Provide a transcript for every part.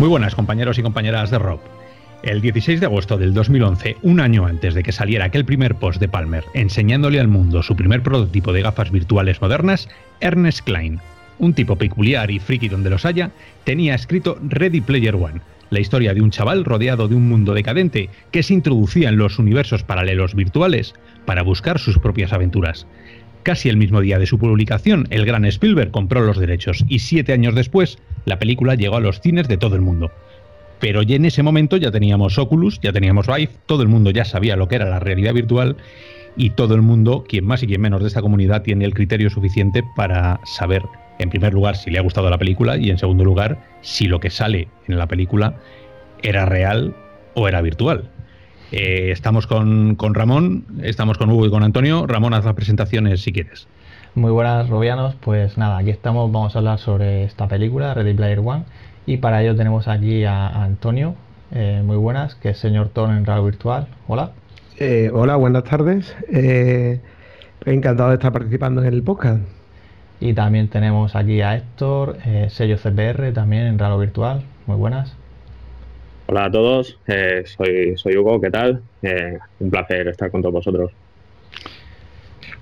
Muy buenas compañeros y compañeras de Rob. El 16 de agosto del 2011, un año antes de que saliera aquel primer post de Palmer enseñándole al mundo su primer prototipo de gafas virtuales modernas, Ernest Klein, un tipo peculiar y friki donde los haya, tenía escrito Ready Player One, la historia de un chaval rodeado de un mundo decadente que se introducía en los universos paralelos virtuales para buscar sus propias aventuras. Casi el mismo día de su publicación, el gran Spielberg compró los derechos y siete años después, la película llegó a los cines de todo el mundo. Pero ya en ese momento ya teníamos Oculus, ya teníamos Vive, todo el mundo ya sabía lo que era la realidad virtual y todo el mundo, quien más y quien menos de esta comunidad, tiene el criterio suficiente para saber, en primer lugar, si le ha gustado la película y en segundo lugar, si lo que sale en la película era real o era virtual. Eh, estamos con, Ramón, estamos con Hugo y con Antonio. Ramón, haz las presentaciones si quieres. Muy buenas, Robianos. Pues nada, aquí estamos, vamos a hablar sobre esta película, Ready Player One. Y para ello tenemos aquí a, Antonio, eh, muy buenas, que es señor Ton en Radio Virtual. Hola. Eh, hola, buenas tardes. encantado de estar participando en el podcast. Y también tenemos aquí a Héctor, sello CPR, también en Radio Virtual. Muy buenas. Hola a todos, eh, soy, soy Hugo, ¿qué tal? Eh, un placer estar con todos vosotros.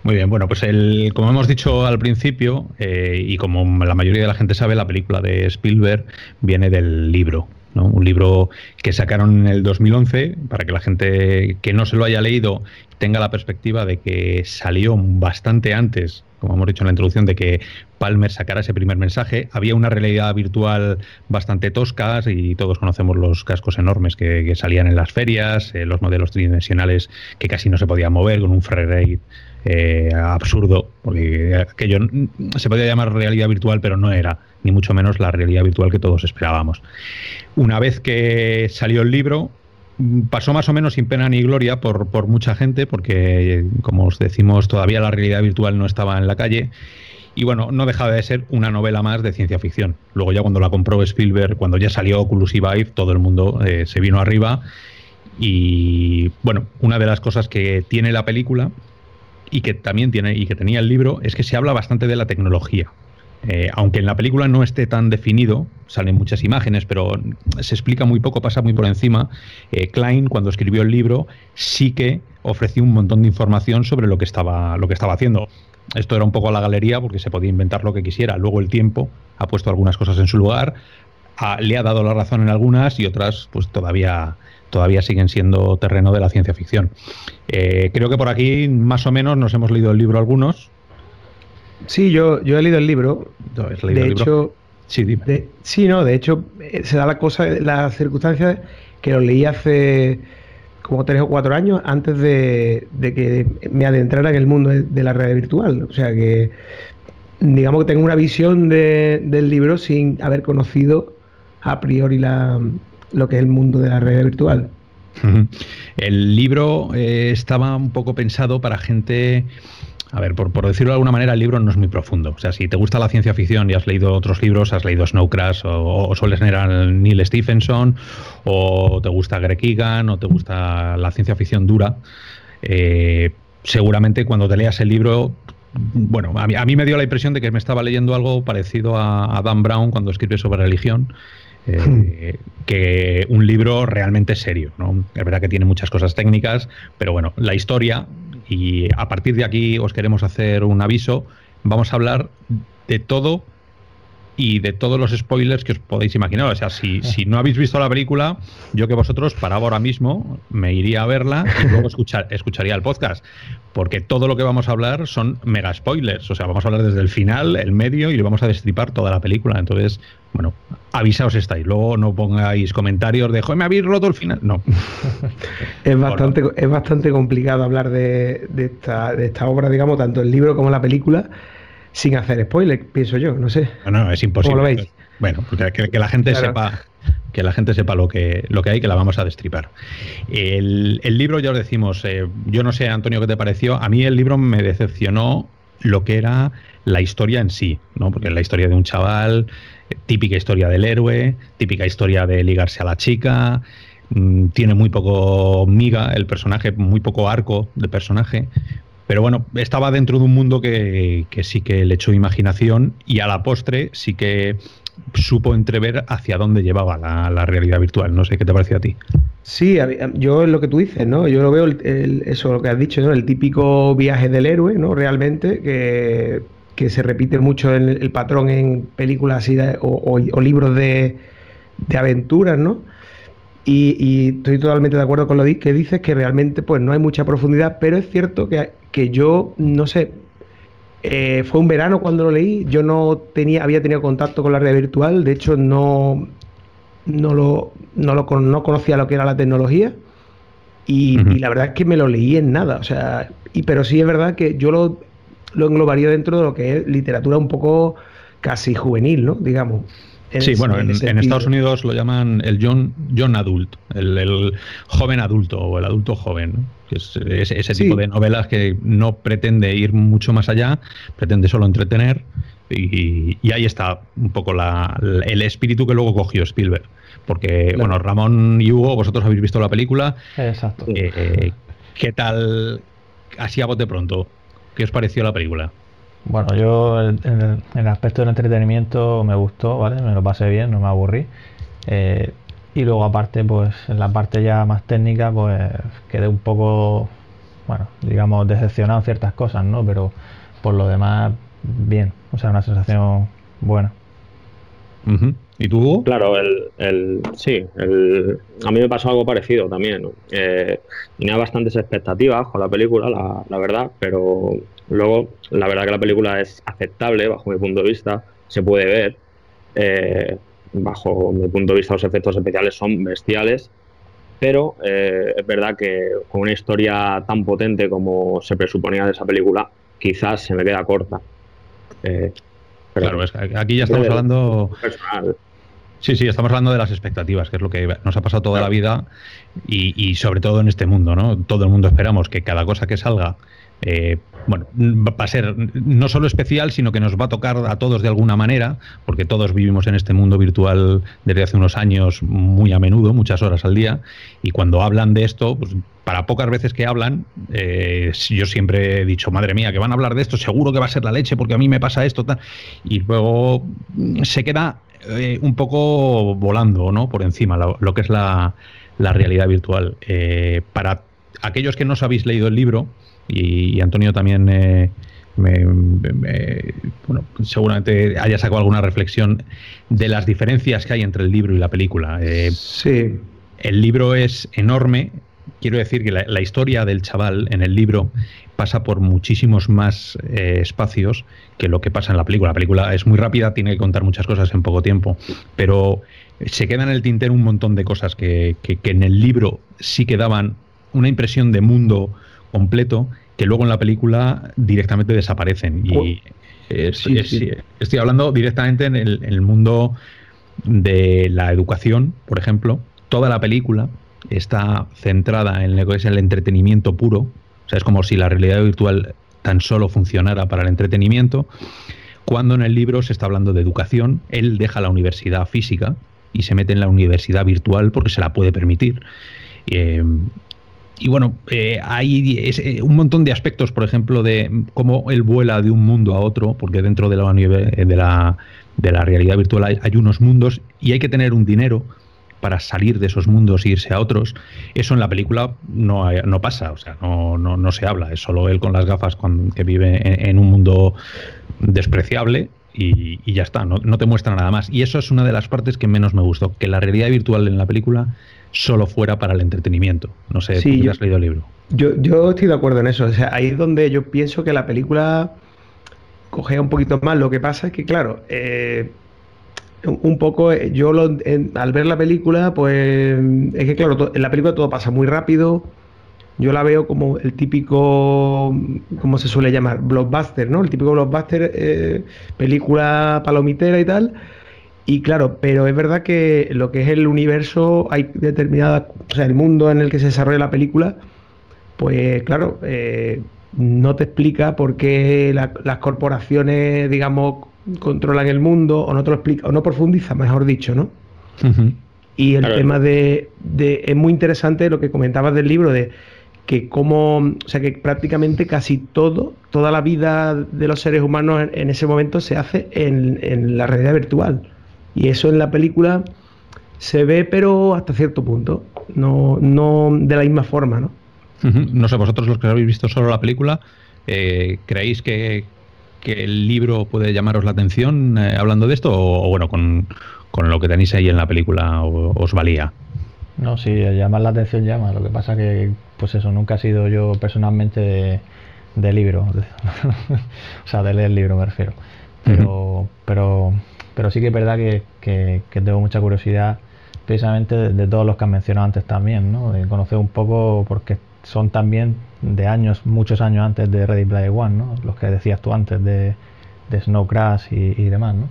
Muy bien, bueno, pues el, como hemos dicho al principio, eh, y como la mayoría de la gente sabe, la película de Spielberg viene del libro, un libro que sacaron en el 2011 para que la gente que no se lo haya leído tenga la perspectiva de que salió bastante antes como hemos dicho en la introducción, de que Palmer sacara ese primer mensaje. Había una realidad virtual bastante tosca y todos conocemos los cascos enormes que, salían en las ferias, eh, los modelos tridimensionales que casi no se podían mover con un frame eh, absurdo, porque aquello se podía llamar realidad virtual, pero no era, ni mucho menos la realidad virtual que todos esperábamos. Una vez que salió el libro, pasó más o menos sin pena ni gloria por, por, mucha gente, porque, como os decimos, todavía la realidad virtual no estaba en la calle. Y bueno, no dejaba de ser una novela más de ciencia ficción. Luego ya cuando la compró Spielberg, cuando ya salió Oculus y Vive, todo el mundo eh, se vino arriba. Y bueno, una de las cosas que tiene la película y que también tiene y que tenía el libro es que se habla bastante de la tecnología. Eh, aunque en la película no esté tan definido, salen muchas imágenes, pero se explica muy poco, pasa muy por encima. Eh, Klein, cuando escribió el libro, sí que ofreció un montón de información sobre lo que estaba, lo que estaba haciendo. Esto era un poco a la galería porque se podía inventar lo que quisiera. Luego el tiempo ha puesto algunas cosas en su lugar, le ha dado la razón en algunas y otras pues todavía, todavía siguen siendo terreno de la ciencia ficción. Eh, creo que por aquí más o menos nos hemos leído el libro algunos. Sí, yo, yo he leído el libro. de hecho, sí, dime. sí, no, de hecho, eh, se da la cosa, la circunstancia que lo leí hace como tres o cuatro años antes de, que me adentrara en el mundo de, la red virtual. O sea que, digamos que tengo una visión del libro sin haber conocido a priori la, lo que es el mundo de la red virtual. El libro eh, estaba un poco pensado para gente a ver, por, decirlo de alguna manera, el libro no es muy profundo. O sea, si te gusta la ciencia ficción y has leído otros libros, has leído Snow Crash o, sueles leer a Neil Stephenson, o te gusta Greg Egan, o te gusta la ciencia ficción dura, eh, seguramente cuando te leas el libro bueno, a mí, me dio la impresión de que me estaba leyendo algo parecido a, Dan Brown cuando escribe sobre religión, eh, que un libro realmente serio. ¿no? Es verdad que tiene muchas cosas técnicas, pero bueno, la historia y a partir de aquí os queremos hacer un aviso. Vamos a hablar de todo y de todos los spoilers que os podéis imaginar. O sea, si, si no habéis visto la película, yo que vosotros, para ahora mismo, me iría a verla y luego escuchar, escucharía el podcast. Porque todo lo que vamos a hablar son mega spoilers. O sea, vamos a hablar desde el final, el medio y le vamos a destripar toda la película. Entonces, bueno, avisaos estáis. Luego no pongáis comentarios de, joder, me habéis roto el final. No. es, bastante, es bastante complicado hablar de, de, esta, de esta obra, digamos, tanto el libro como la película sin hacer spoiler, pienso yo, no sé. No, no, es imposible. ¿Cómo lo veis? Bueno, que, la gente sepa que la gente sepa lo que, lo que hay, que la vamos a destripar. El, libro, ya os decimos, eh, yo no sé, Antonio, qué te pareció. A mí el libro me decepcionó lo que era la historia en sí, ¿no? Porque es la historia de un chaval, típica historia del héroe, típica historia de ligarse a la chica, mm, tiene muy poco miga el personaje, muy poco arco de personaje, pero bueno, estaba dentro de un mundo que, sí que le echó imaginación y a la postre sí que supo entrever hacia dónde llevaba la, realidad virtual. No sé qué te pareció a ti. Sí, yo es lo que tú dices, ¿no? Yo lo veo, eso lo que has dicho, ¿no? El típico viaje del héroe, ¿no? Realmente, que, se repite mucho en el, patrón en películas o, libros de, de aventuras, ¿no? Y, estoy totalmente de acuerdo con lo que dices, que realmente pues no hay mucha profundidad, pero es cierto que, que yo, no sé, eh, fue un verano cuando lo leí, yo no tenía, había tenido contacto con la realidad virtual, de hecho no, no, lo, no, lo, no conocía lo que era la tecnología y, la verdad es que me lo leí en nada, o sea, y, pero sí es verdad que yo lo, lo englobaría dentro de lo que es literatura un poco casi juvenil, ¿no? Digamos sí, bueno, en, Estados Unidos lo llaman el John, John Adult, el, joven adulto o el adulto joven, que es, ese tipo de novelas que no pretende ir mucho más allá, pretende solo entretener y, ahí está un poco el espíritu que luego cogió Spielberg. Porque, bueno, Ramón y Hugo, vosotros habéis visto la película. Exacto. Eh, ¿Qué tal, así a bote pronto, qué os pareció la película? Bueno, yo en el, aspecto del entretenimiento me gustó, ¿vale? Me lo pasé bien, no me aburrí. Eh, y luego aparte, pues en la parte ya más técnica, pues quedé un poco, bueno, digamos, decepcionado en ciertas cosas, ¿no? Pero por lo demás, bien. O sea, una sensación buena. ¿Y tú? Claro, el, el sí, el, a mí me pasó algo parecido también. Eh, tenía bastantes expectativas con la película, la, la verdad, pero Luego, la verdad que la película es aceptable bajo mi punto de vista, se puede ver. Eh, bajo mi punto de vista los efectos especiales son bestiales, pero eh, es verdad que con una historia tan potente como se presuponía de esa película, quizás se me queda corta. Eh, claro, aquí ya estamos hablando... Sí, sí, estamos hablando de las expectativas, que es lo que nos ha pasado toda la vida y, y, sobre todo en este mundo, ¿no? Todo el mundo esperamos que cada cosa que salga eh, bueno, va a ser no solo especial, sino que nos va a tocar a todos de alguna manera, porque todos vivimos en este mundo virtual desde hace unos años muy a menudo, muchas horas al día, y cuando hablan de esto, pues para pocas veces que hablan, eh, yo siempre he dicho, madre mía, que van a hablar de esto, seguro que va a ser la leche, porque a mí me pasa esto, tal, y luego se queda eh, un poco volando, ¿no? Por encima, lo, que es la, realidad virtual. para aquellos que no os habéis leído el libro, y, Antonio también eh, bueno, seguramente haya sacado alguna reflexión de las diferencias que hay entre el libro y la película. Eh, sí. El libro es enorme. Quiero decir que la, historia del chaval en el libro pasa por muchísimos más eh, espacios que lo que pasa en la película. La película es muy rápida, tiene que contar muchas cosas en poco tiempo, pero se queda en el tintero un montón de cosas que, que en el libro sí que daban una impresión de mundo completo que luego en la película directamente desaparecen. Y estoy hablando directamente en el, mundo de la educación, por ejemplo. Toda la película está centrada en lo que es el entretenimiento puro. O sea, es como si la realidad virtual tan solo funcionara para el entretenimiento. Cuando en el libro se está hablando de educación, él deja la universidad física y se mete en la universidad virtual porque se la puede permitir. Eh, y bueno, eh, hay eh, un montón de aspectos, por ejemplo, de cómo él vuela de un mundo a otro, porque dentro de la, de la, de la realidad virtual hay, unos mundos y hay que tener un dinero para salir de esos mundos e irse a otros. Eso en la película no, no pasa, o sea, no, no, no, se habla, es solo él con las gafas que vive en, un mundo despreciable y, y ya está, no, no, te muestra nada más. Y eso es una de las partes que menos me gustó, que la realidad virtual en la película solo fuera para el entretenimiento. No sé, si tú has leído el libro. Yo, yo estoy de acuerdo en eso. O sea, ahí es donde yo pienso que la película coge un poquito más. Lo que pasa es que, claro, eh, un poco eh, yo al ver la película, pues es que, claro, en la película todo pasa muy rápido. Yo la veo como el típico, ¿cómo se suele llamar? Blockbuster, ¿no? El típico blockbuster, eh, película palomitera y tal y claro, pero es verdad que lo que es el universo, hay determinada, o sea, el mundo en el que se desarrolla la película, pues claro, eh, no te explica por qué las corporaciones, digamos, controlan el mundo, o no te lo explica, o no profundiza, mejor dicho, ¿no? Y el tema de, de, es muy interesante lo que comentabas del libro, de que como, o sea, que prácticamente casi todo, toda la vida de los seres humanos en, ese momento se hace en, en la realidad virtual. Y eso en la película se ve, pero hasta cierto punto, no, no de la misma forma, ¿no? No sé, vosotros los que habéis visto solo la película, eh, ¿creéis que, el libro puede llamaros la atención eh, hablando de esto? O, bueno, con, lo que tenéis ahí en la película os valía? No, sí, llamar la atención llama. Lo que pasa que, pues eso, nunca he sido yo personalmente de, libro. o sea, de leer libro me refiero. Pero, pero, pero sí que es verdad que, tengo mucha curiosidad precisamente de, todos los que han mencionado antes también, ¿no? De conocer un poco porque son también de años, muchos años antes de Ready Player One, ¿no? Los que decías tú antes de, de Snow Crash y, demás, ¿no?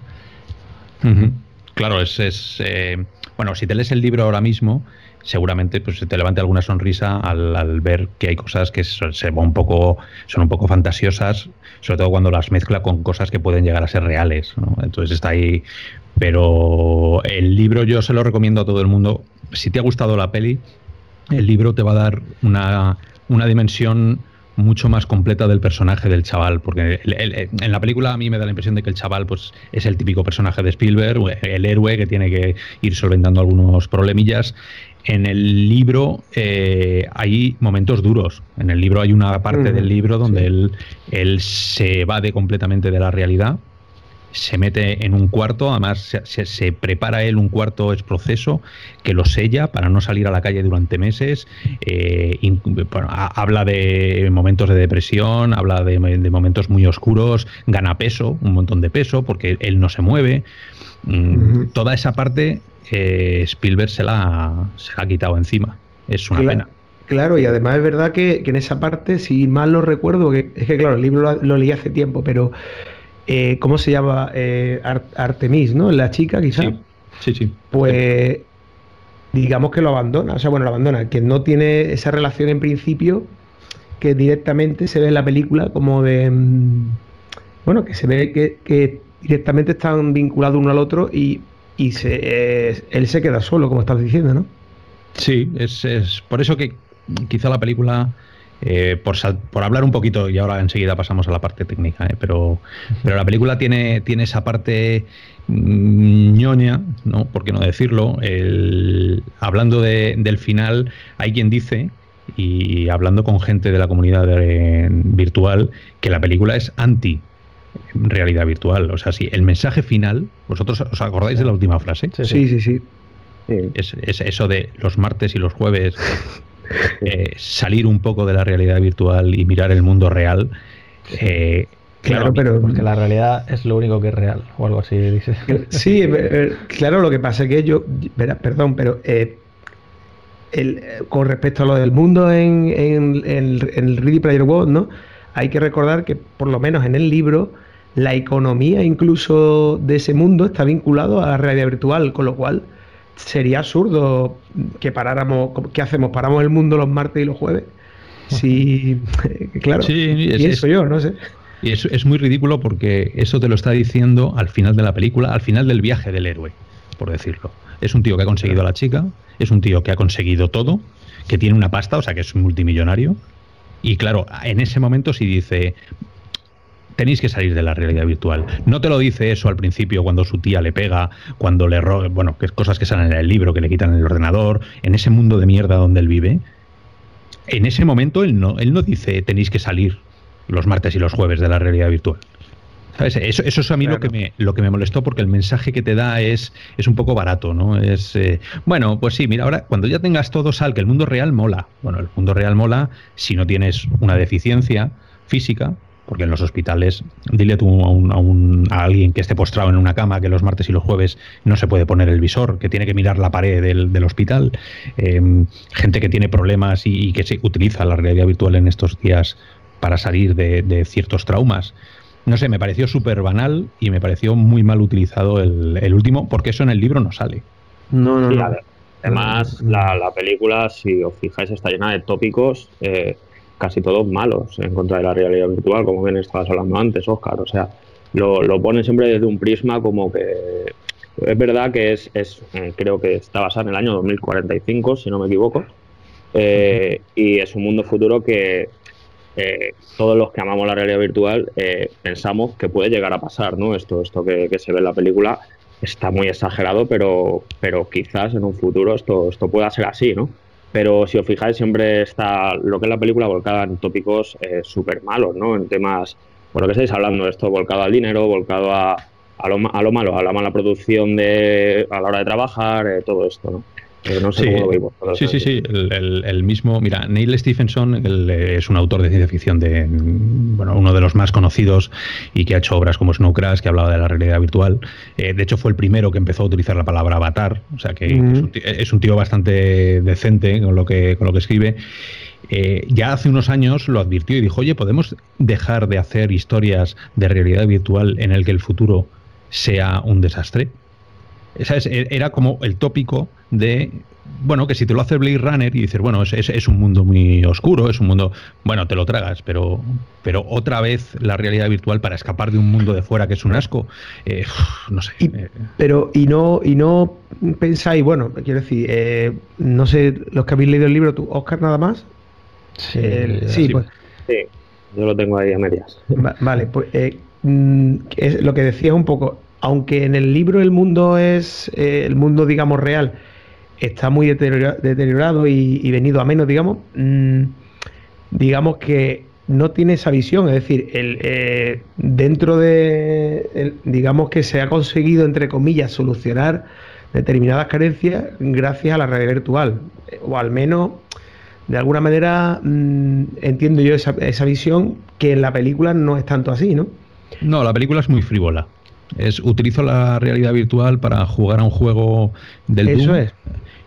Claro, es, es eh, bueno, si te lees el libro ahora mismo, seguramente pues te levante alguna sonrisa al, ver que hay cosas que se un poco, son un poco fantasiosas, sobre todo cuando las mezcla con cosas que pueden llegar a ser reales. Entonces está ahí. Pero el libro yo se lo recomiendo a todo el mundo. Si te ha gustado la peli, el libro te va a dar una, una dimensión mucho más completa del personaje del chaval, porque en la película a mí me da la impresión de que el chaval pues es el típico personaje de Spielberg, el héroe que tiene que ir solventando algunos problemillas. En el libro eh, hay momentos duros. En el libro hay una parte del libro donde él, él se evade completamente de la realidad se mete en un cuarto, además se, prepara él un cuarto es proceso que lo sella para no salir a la calle durante meses. Eh, habla de momentos de depresión, habla de, momentos muy oscuros, gana peso, un montón de peso, porque él no se mueve. Mm, toda esa parte eh, Spielberg se la, se la ha quitado encima. Es una pena. Claro, y además es verdad que, en esa parte, si mal lo recuerdo, que es que claro, el libro lo leí hace tiempo, pero eh, ¿cómo se llama? Eh, Artemis, ¿no? La chica, quizás. Sí, sí, Pues digamos que lo abandona, o sea, bueno, lo abandona, que no tiene esa relación en principio que directamente se ve en la película como de... Mm, bueno, que se ve que, directamente están vinculados uno al otro y, se, él se queda solo, como estás diciendo, ¿no? Sí, es, es por eso que quizá la película eh, por, por, hablar un poquito, y ahora enseguida pasamos a la parte técnica, eh, pero, pero la película tiene, tiene esa parte mm, ñoña, ¿no? ¿Por qué no decirlo? hablando del final, hay quien dice, y hablando con gente de la comunidad virtual, que la película es anti realidad virtual. O sea, si el mensaje final, ¿vosotros os acordáis de la última frase? Sí, sí, sí. Es, es, eso de los martes y los jueves eh, salir un poco de la realidad virtual y mirar el mundo real. Eh, claro, pero porque la realidad es lo único que es real, o algo así dice. Sí, eh, claro, lo que pasa es que yo, perdón, pero con respecto a lo del mundo en, en, el Ready Player One, ¿no? Hay que recordar que por lo menos en el libro la economía incluso de ese mundo está vinculado a la realidad virtual, con lo cual sería absurdo que paráramos, ¿qué hacemos? ¿Paramos el mundo los martes y los jueves? Sí, claro, sí, es, yo, no sé. Y es, es muy ridículo porque eso te lo está diciendo al final de la película, al final del viaje del héroe, por decirlo. Es un tío que ha conseguido a la chica, es un tío que ha conseguido todo, que tiene una pasta, o sea que es un multimillonario. Y claro, en ese momento si dice, tenéis que salir de la realidad virtual. No te lo dice eso al principio cuando su tía le pega, cuando le roba, bueno, que es cosas que salen en el libro, que le quitan el ordenador, en ese mundo de mierda donde él vive. En ese momento él no, él no dice tenéis que salir los martes y los jueves de la realidad virtual. Eso, eso es a mí lo, que me, lo que me molestó porque el mensaje que te da es, es un poco barato, ¿no? Es, eh, bueno, pues sí, mira, ahora cuando ya tengas todo sal, que el mundo real mola. Bueno, el mundo real mola si no tienes una deficiencia física, porque en los hospitales, dile tú a, un, a, alguien que esté postrado en una cama que los martes y los jueves no se puede poner el visor, que tiene que mirar la pared del, hospital, em, gente que tiene problemas y, que se utiliza la realidad virtual en estos días para salir de, ciertos traumas. No sé, me pareció súper banal y me pareció muy mal utilizado el, último, porque eso en el libro no sale. No, no, no. Además, la, la, película, si os fijáis, está llena de tópicos. Eh, casi todos malos en contra de la realidad virtual, como bien estabas hablando antes, Oscar. O sea, lo, lo ponen siempre desde un prisma como que es verdad que es, es eh, creo que está basado en el año 2045, si no me equivoco, eh, y es un mundo futuro que eh, todos los que amamos la realidad virtual pensamos que puede llegar a pasar, ¿no? Esto, esto que, que, se ve en la película, está muy exagerado, pero, pero quizás en un futuro esto, esto pueda ser así, ¿no? Pero si os fijáis, siempre está lo que es la película volcada en tópicos eh, súper malos, ¿no? En temas, por lo que estáis hablando, esto volcado al dinero, volcado a, a, lo, a lo malo, a la mala producción de, a la hora de trabajar, eh, todo esto, ¿no? Sí, Sí, sí, El, mismo. Mira, Neil Stephenson es un autor de ciencia ficción, de bueno, uno de los más conocidos y que ha hecho obras como Snow Crash, que hablaba de la realidad virtual. Eh, de hecho, fue el primero que empezó a utilizar la palabra avatar, o sea que es, un tío, bastante decente con lo que, con lo que escribe. Eh, ya hace unos años lo advirtió y dijo, oye, ¿podemos dejar de hacer historias de realidad virtual en el que el futuro sea un desastre? E, era como el tópico de, bueno, que si te lo hace Blade Runner y dices, bueno, es, es, un mundo muy oscuro, es un mundo, bueno, te lo tragas, pero, pero otra vez la realidad virtual para escapar de un mundo de fuera que es un asco, eh, no sé. Eh. pero, y no, y no pensáis, bueno, quiero decir, eh, no sé, los que habéis leído el libro, tú, Oscar, nada más. Sí, sí, pues. Sí, yo lo tengo ahí a medias. vale, pues mm, es lo que decías un poco, aunque en el libro el mundo es, eh, el mundo digamos real, está muy deteriorado y, venido a menos, digamos, mm, digamos que no tiene esa visión, es decir, el, eh, dentro de, digamos que se ha conseguido, entre comillas, solucionar determinadas carencias gracias a la red virtual, o al menos, de alguna manera, mm, entiendo yo esa, esa visión que en la película no es tanto así, ¿no? No, la película es muy frívola. Es utilizo la realidad virtual para jugar a un juego del Eso es.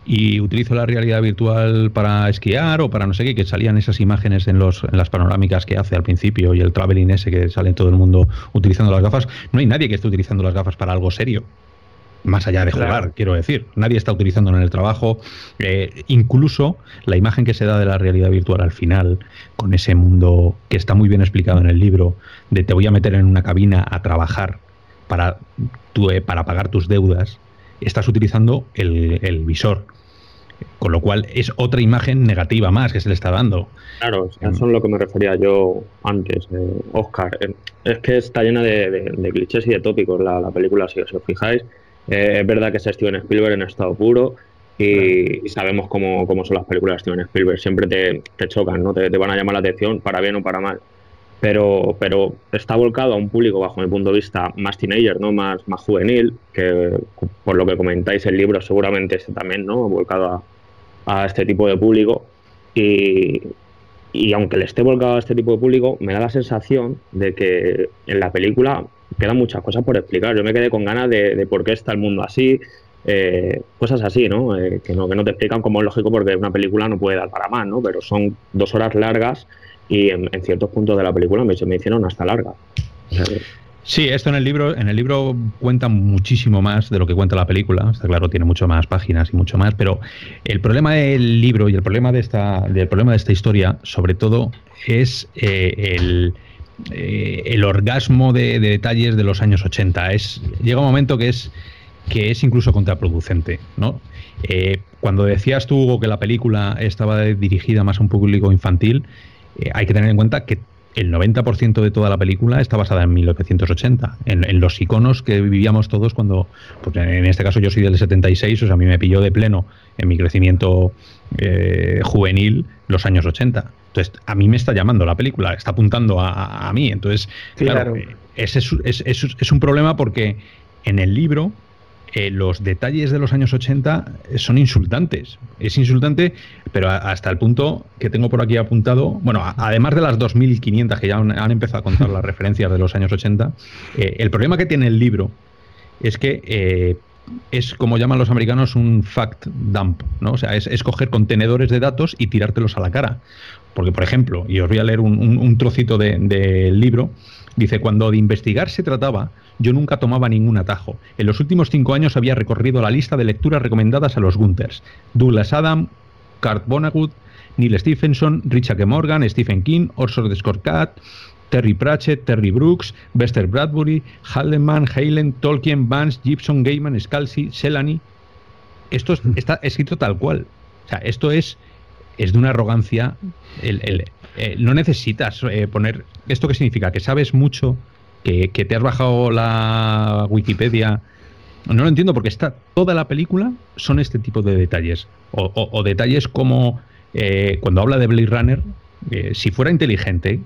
y utilizo la realidad virtual para esquiar o para no sé qué, que salían esas imágenes en, los, en las panorámicas que hace al principio y el traveling ese que sale todo el mundo utilizando las gafas. No hay nadie que esté utilizando las gafas para algo serio. Más allá de jugar, quiero decir. Nadie está utilizándolo en el trabajo. Eh, incluso la imagen que se da de la realidad virtual al final, con ese mundo que está muy bien explicado en el libro, de te voy a meter en una cabina a trabajar para, eh, para pagar tus deudas, estás utilizando el, visor. Con lo cual es otra imagen negativa más que se le está dando. Claro, eso es lo que me refería yo antes, eh, Oscar. Eh, es que está llena de, clichés y de tópicos la, película, si os fijáis. es verdad que es Steven Spielberg en estado puro y, sabemos cómo, son las películas de Steven Spielberg. Siempre te, chocan, ¿no? Te, te, van a llamar la atención para bien o para mal pero, pero está volcado a un público, bajo mi punto de vista, más teenager, ¿no? más, más juvenil, que por lo que comentáis el libro seguramente este también, ¿no? volcado a, este tipo de público. Y, y aunque le esté volcado a este tipo de público, me da la sensación de que en la película quedan muchas cosas por explicar. Yo me quedé con ganas de, por qué está el mundo así, eh, cosas así, ¿no? Eh, que ¿no? Que no te explican como es lógico porque una película no puede dar para más, ¿no? Pero son dos horas largas y en, ciertos puntos de la película me, me hicieron hasta larga. Sí, esto en el libro, en el libro cuenta muchísimo más de lo que cuenta la película. Está claro, tiene mucho más páginas y mucho más, pero el problema del libro y el problema de esta, del problema de esta historia, sobre todo, es eh, el, eh, el, orgasmo de, detalles de los años 80. Es, llega un momento que es que es incluso contraproducente, ¿no? Eh, cuando decías tú, Hugo, que la película estaba dirigida más a un público infantil, eh, hay que tener en cuenta que el 90% de toda la película está basada en 1980, en, los iconos que vivíamos todos cuando, pues en este caso yo soy del 76, o sea, a mí me pilló de pleno en mi crecimiento eh, juvenil los años 80. Entonces, a mí me está llamando la película, está apuntando a, mí. Entonces, claro, eh, ese es un problema porque en el libro eh, los detalles de los años 80 son insultantes. Es insultante, pero hasta el punto que tengo por aquí apuntado, bueno, además de las 2.500 que ya han, empezado a contar las referencias de los años 80, eh, el problema que tiene el libro es que eh, es como llaman los americanos un fact dump, ¿no? O sea, es, coger contenedores de datos y tirártelos a la cara. Porque, por ejemplo, y os voy a leer un, trocito del libro, dice, cuando de investigar se trataba, yo nunca tomaba ningún atajo. En los últimos cinco años había recorrido la lista de lecturas recomendadas a los Gunters. Douglas Adam, Kurt Vonnegut, Neil Stephenson, Richard Morgan, Stephen King, Orson Scott Terry Pratchett, Terry Brooks, Bester Bradbury, Haldeman, Halen, Tolkien, Vance, Gibson, Gaiman, Scalzi, Selany. Esto está escrito tal cual. O sea, esto es, es de una arrogancia. El, eh, no necesitas eh, poner. ¿Esto qué significa? Que sabes mucho, que, te has bajado la Wikipedia No lo entiendo porque está toda la película son este tipo de detalles. O, detalles como eh, cuando habla de Blade Runner, eh, si fuera inteligente,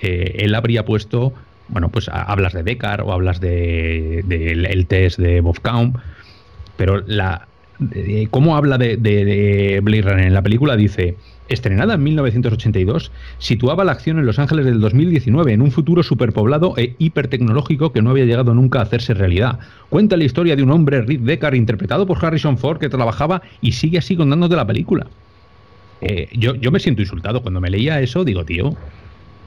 eh, él habría puesto, bueno, pues hablas de Deckard o hablas de, el test de pero la, cómo habla de, de, Blade Runner en la película dice estrenada en 1982, situaba la acción en Los Ángeles del 2019, en un futuro superpoblado e hipertecnológico que no había llegado nunca a hacerse realidad. Cuenta la historia de un hombre, Rick Deckard, interpretado por Harrison Ford, que trabajaba y sigue así contándote la película. Eh, yo, yo me siento insultado cuando me leía eso, digo, tío,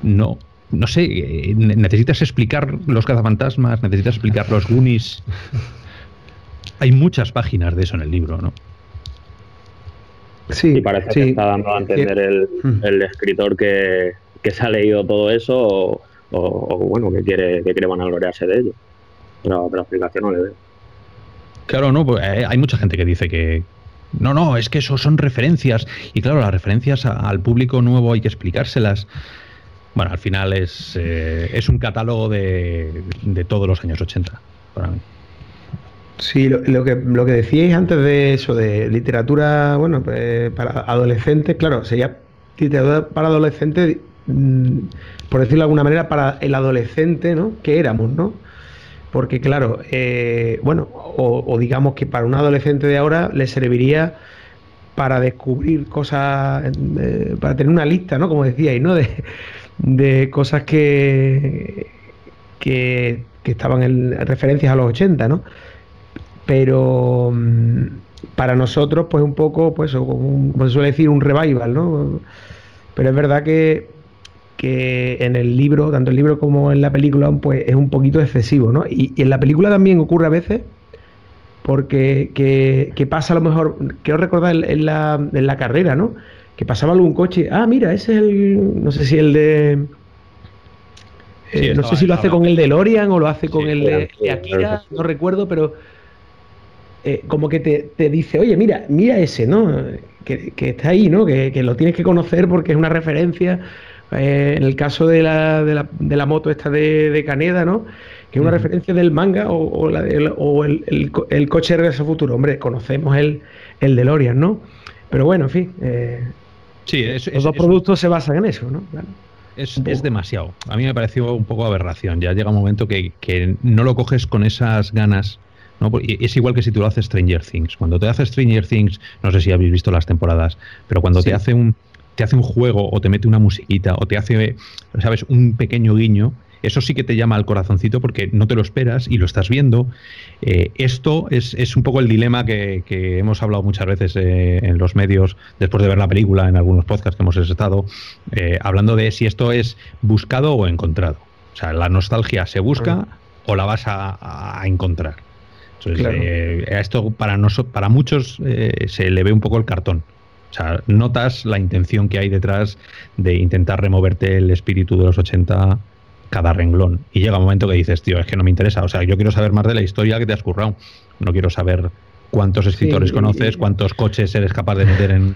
no, no sé, eh, necesitas explicar los cazafantasmas, necesitas explicar los Goonies. Hay muchas páginas de eso en el libro, ¿no? Sí, y parece que está dando a entender mm. el, escritor que, se ha leído todo eso o, bueno, que quiere, que quiere vanagloriarse de ello. Pero otra explicación no le veo. Claro, no, pues, eh, hay mucha gente que dice que, no, no, es que eso son referencias. Y claro, las referencias al público nuevo hay que explicárselas. Bueno, al final es, eh, es un catálogo de, de, todos los años 80 para mí. Sí, lo, que, lo que decíais antes de eso, de literatura, bueno, pues, para adolescentes, claro, sería literatura para adolescentes, mm, por decirlo de alguna manera, para el adolescente, ¿no? Que éramos, ¿no? Porque claro, eh, bueno, o, digamos que para un adolescente de ahora le serviría para descubrir cosas, eh, para tener una lista, ¿no? Como decíais, ¿no? De, de cosas que, que, que estaban en referencias a los 80, ¿no? Pero mm, para nosotros pues un poco pues como se suele decir un revival no pero es verdad que, que en el libro tanto el libro como en la película pues es un poquito excesivo no y, en la película también ocurre a veces porque que, pasa a lo mejor quiero recordar en la, en la carrera no que pasaba algún coche ah mira ese es el no sé si el de eh, no sé si lo hace con el de Lorian o lo hace con el de Akira, no recuerdo, pero eh, como que te, dice, oye, mira, mira ese, ¿no? Que, está ahí, ¿no? Que, lo tienes que conocer porque es una referencia. Eh, en el caso de la, de la, de la moto esta de, de, Caneda, ¿no? Que es una referencia del manga o, la o el, el, el, coche de Regreso Futuro. Hombre, conocemos el, el DeLorean, ¿no? Pero bueno, en fin. Eh, sí, los dos productos se basan en eso, ¿no? Es, es, demasiado. A mí me pareció un poco aberración. Ya llega un momento que, que no lo coges con esas ganas es igual que si tú lo haces Stranger Things. Cuando te hace Stranger Things, no sé si habéis visto las temporadas, pero cuando te hace un te hace un juego o te mete una musiquita o te hace, sabes, un pequeño guiño, eso sí que te llama al corazoncito porque no te lo esperas y lo estás viendo. Eh, esto es, un poco el dilema que, hemos hablado muchas veces eh, en los medios después de ver la película, en algunos podcasts que hemos estado, eh, hablando de si esto es buscado o encontrado. O sea, la nostalgia se busca o la vas a encontrar. Eh, esto para, para muchos eh, se le ve un poco el cartón. O sea, notas la intención que hay detrás de intentar removerte el espíritu de los 80 cada renglón. Y llega un momento que dices, tío, es que no me interesa. O sea, yo quiero saber más de la historia que te has currado. No quiero saber cuántos escritores conoces, cuántos coches eres capaz de meter en...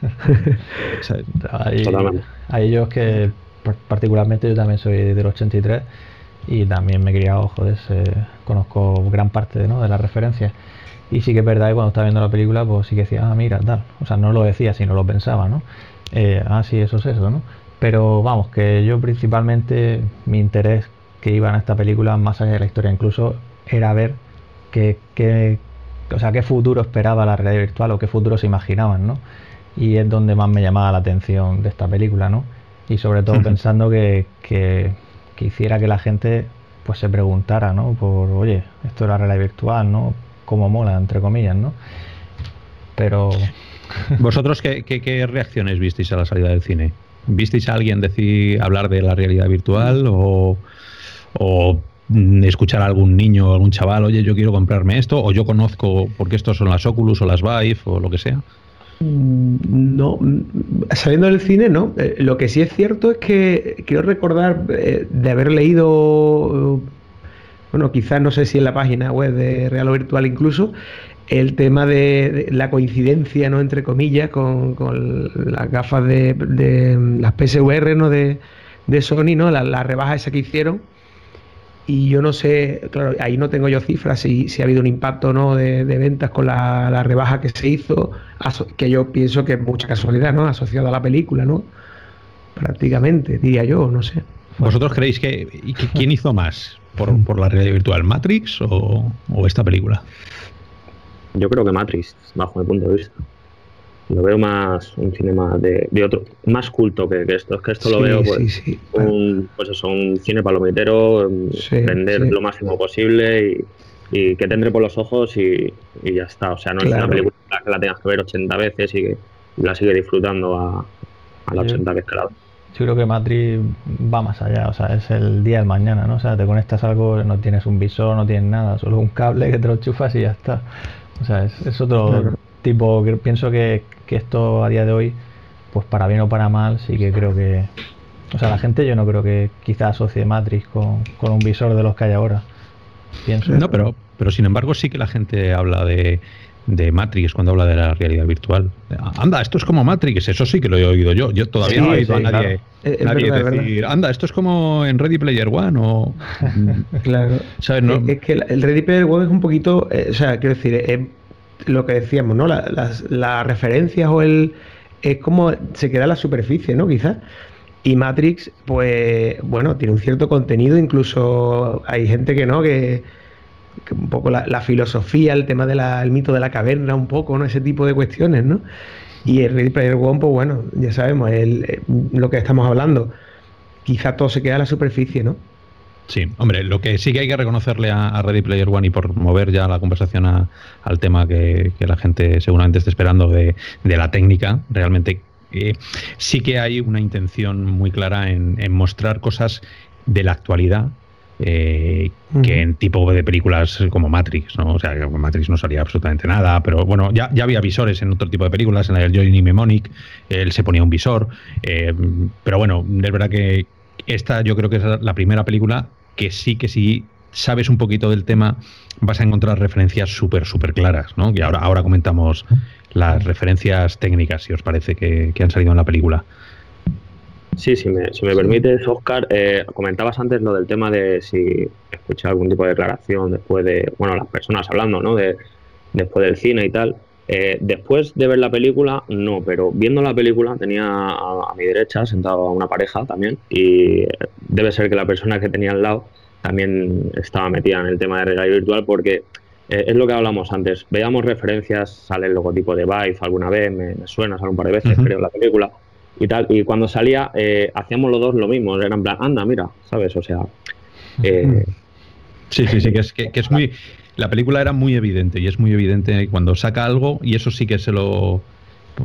hay, ellos que particularmente yo también soy del 83 y también me he criado, joder, conozco gran parte de las referencias. Y sí que es verdad que cuando estaba viendo la película, pues sí que decía, ah, mira, tal. O sea, no lo decía, sino lo pensaba, ¿no? Eh, ah, sí, eso es eso, ¿no? Pero vamos, que yo principalmente mi interés que iba en esta película, más allá de la historia incluso, era ver qué, qué, o sea, qué futuro esperaba la realidad virtual o qué futuro se imaginaban, ¿no? Y es donde más me llamaba la atención de esta película, ¿no? Y sobre todo pensando que, que que hiciera que la gente pues se preguntara, ¿no? Por, oye, esto era realidad virtual, ¿no? Cómo mola, entre comillas, ¿no? Pero... ¿Vosotros qué, reacciones visteis a la salida del cine? ¿Visteis a alguien decir, hablar de la realidad virtual o, o escuchar a algún niño o algún chaval, oye, yo quiero comprarme esto, o yo conozco porque estos son las Oculus o las Vive o lo que sea? Mm, no, mm, saliendo del cine, no. Eh, lo que sí es cierto es que quiero recordar eh, de haber leído, bueno, quizás no sé si en la página web de Real o Virtual incluso, el tema de, la coincidencia, ¿no? Entre comillas, con, las gafas de, las PSVR, ¿no? De, Sony, ¿no? La, rebaja esa que hicieron. Y yo no sé, claro, ahí no tengo yo cifras si, si ha habido un impacto o no de, ventas con la, rebaja que se hizo, que yo pienso que es mucha casualidad, ¿no? Asociada a la película, ¿no? Prácticamente, diría yo, no sé. ¿Vosotros creéis que, quién hizo más por, por la realidad virtual, Matrix o, o esta película? Yo creo que Matrix, bajo mi punto de vista lo veo más un cine más de, otro más culto que, esto. Es que esto lo veo pues, un pues eso un cine palomitero vender lo máximo posible y, que tendré por los ojos y, ya está. O sea no es una película que la tengas que ver 80 veces y que la sigue disfrutando a, a las 80 veces que la yo creo que Matrix va más allá, o sea, es el día del mañana, ¿no? O sea, te conectas algo, no tienes un visor, no tienes nada, solo un cable que te lo chufas y ya está. O sea, es, otro tipo, que pienso que, que esto a día de hoy, pues para bien o para mal, sí que creo que... O sea, la gente yo no creo que quizás asocie Matrix con, un visor de los que hay ahora. Pienso. No, pero, pero sin embargo sí que la gente habla de, de Matrix cuando habla de la realidad virtual. Anda, esto es como Matrix, eso sí que lo he oído yo. Yo todavía no he oído a nadie, decir, anda, esto es como en Ready Player One o... claro. Es que el Ready Player One es un poquito, eh, o sea, quiero decir, es lo que decíamos, ¿no? las, referencias o el. Es como se queda la superficie, ¿no? Quizás. Y Matrix, pues, bueno, tiene un cierto contenido, incluso hay gente que no, que, un poco la, filosofía, el tema del mito de la caverna, un poco, ¿no? Ese tipo de cuestiones, ¿no? Y el Ready Player One, pues bueno, ya sabemos, el, eh, lo que estamos hablando. Quizá todo se queda en la superficie, ¿no? Sí, hombre, lo que sí que hay que reconocerle a, Ready Player One y por mover ya la conversación al tema que, la gente seguramente esté esperando de, la técnica, realmente eh, sí que hay una intención muy clara en, mostrar cosas de la actualidad eh, que en tipo de películas como Matrix, ¿no? O sea, Matrix no salía absolutamente nada, pero bueno, ya, ya había visores en otro tipo de películas, en la del Johnny Mnemonic, él se ponía un visor, eh, pero bueno, es verdad que esta yo creo que es la primera película que sí que si sabes un poquito del tema vas a encontrar referencias súper, súper claras, ¿no? Y ahora, ahora comentamos las referencias técnicas, si os parece, que, han salido en la película. Sí, si me, si me permites, Oscar, eh, comentabas antes lo del tema de si escuché algún tipo de declaración después de, bueno, las personas hablando, ¿no? De, después del cine y tal. Eh, después de ver la película, no, pero viendo la película tenía a, mi derecha sentado a una pareja también y debe ser que la persona que tenía al lado también estaba metida en el tema de realidad virtual porque eh, es lo que hablamos antes. Veíamos referencias, sale el logotipo de Vive alguna vez, me, suena, sale un par de veces, creo, en la película y tal. Y cuando salía, eh, hacíamos los dos lo mismo, era en plan, anda, mira, ¿sabes? O sea. sí, sí, sí, que es, que es muy la película era muy evidente y es muy evidente cuando saca algo y eso sí que se lo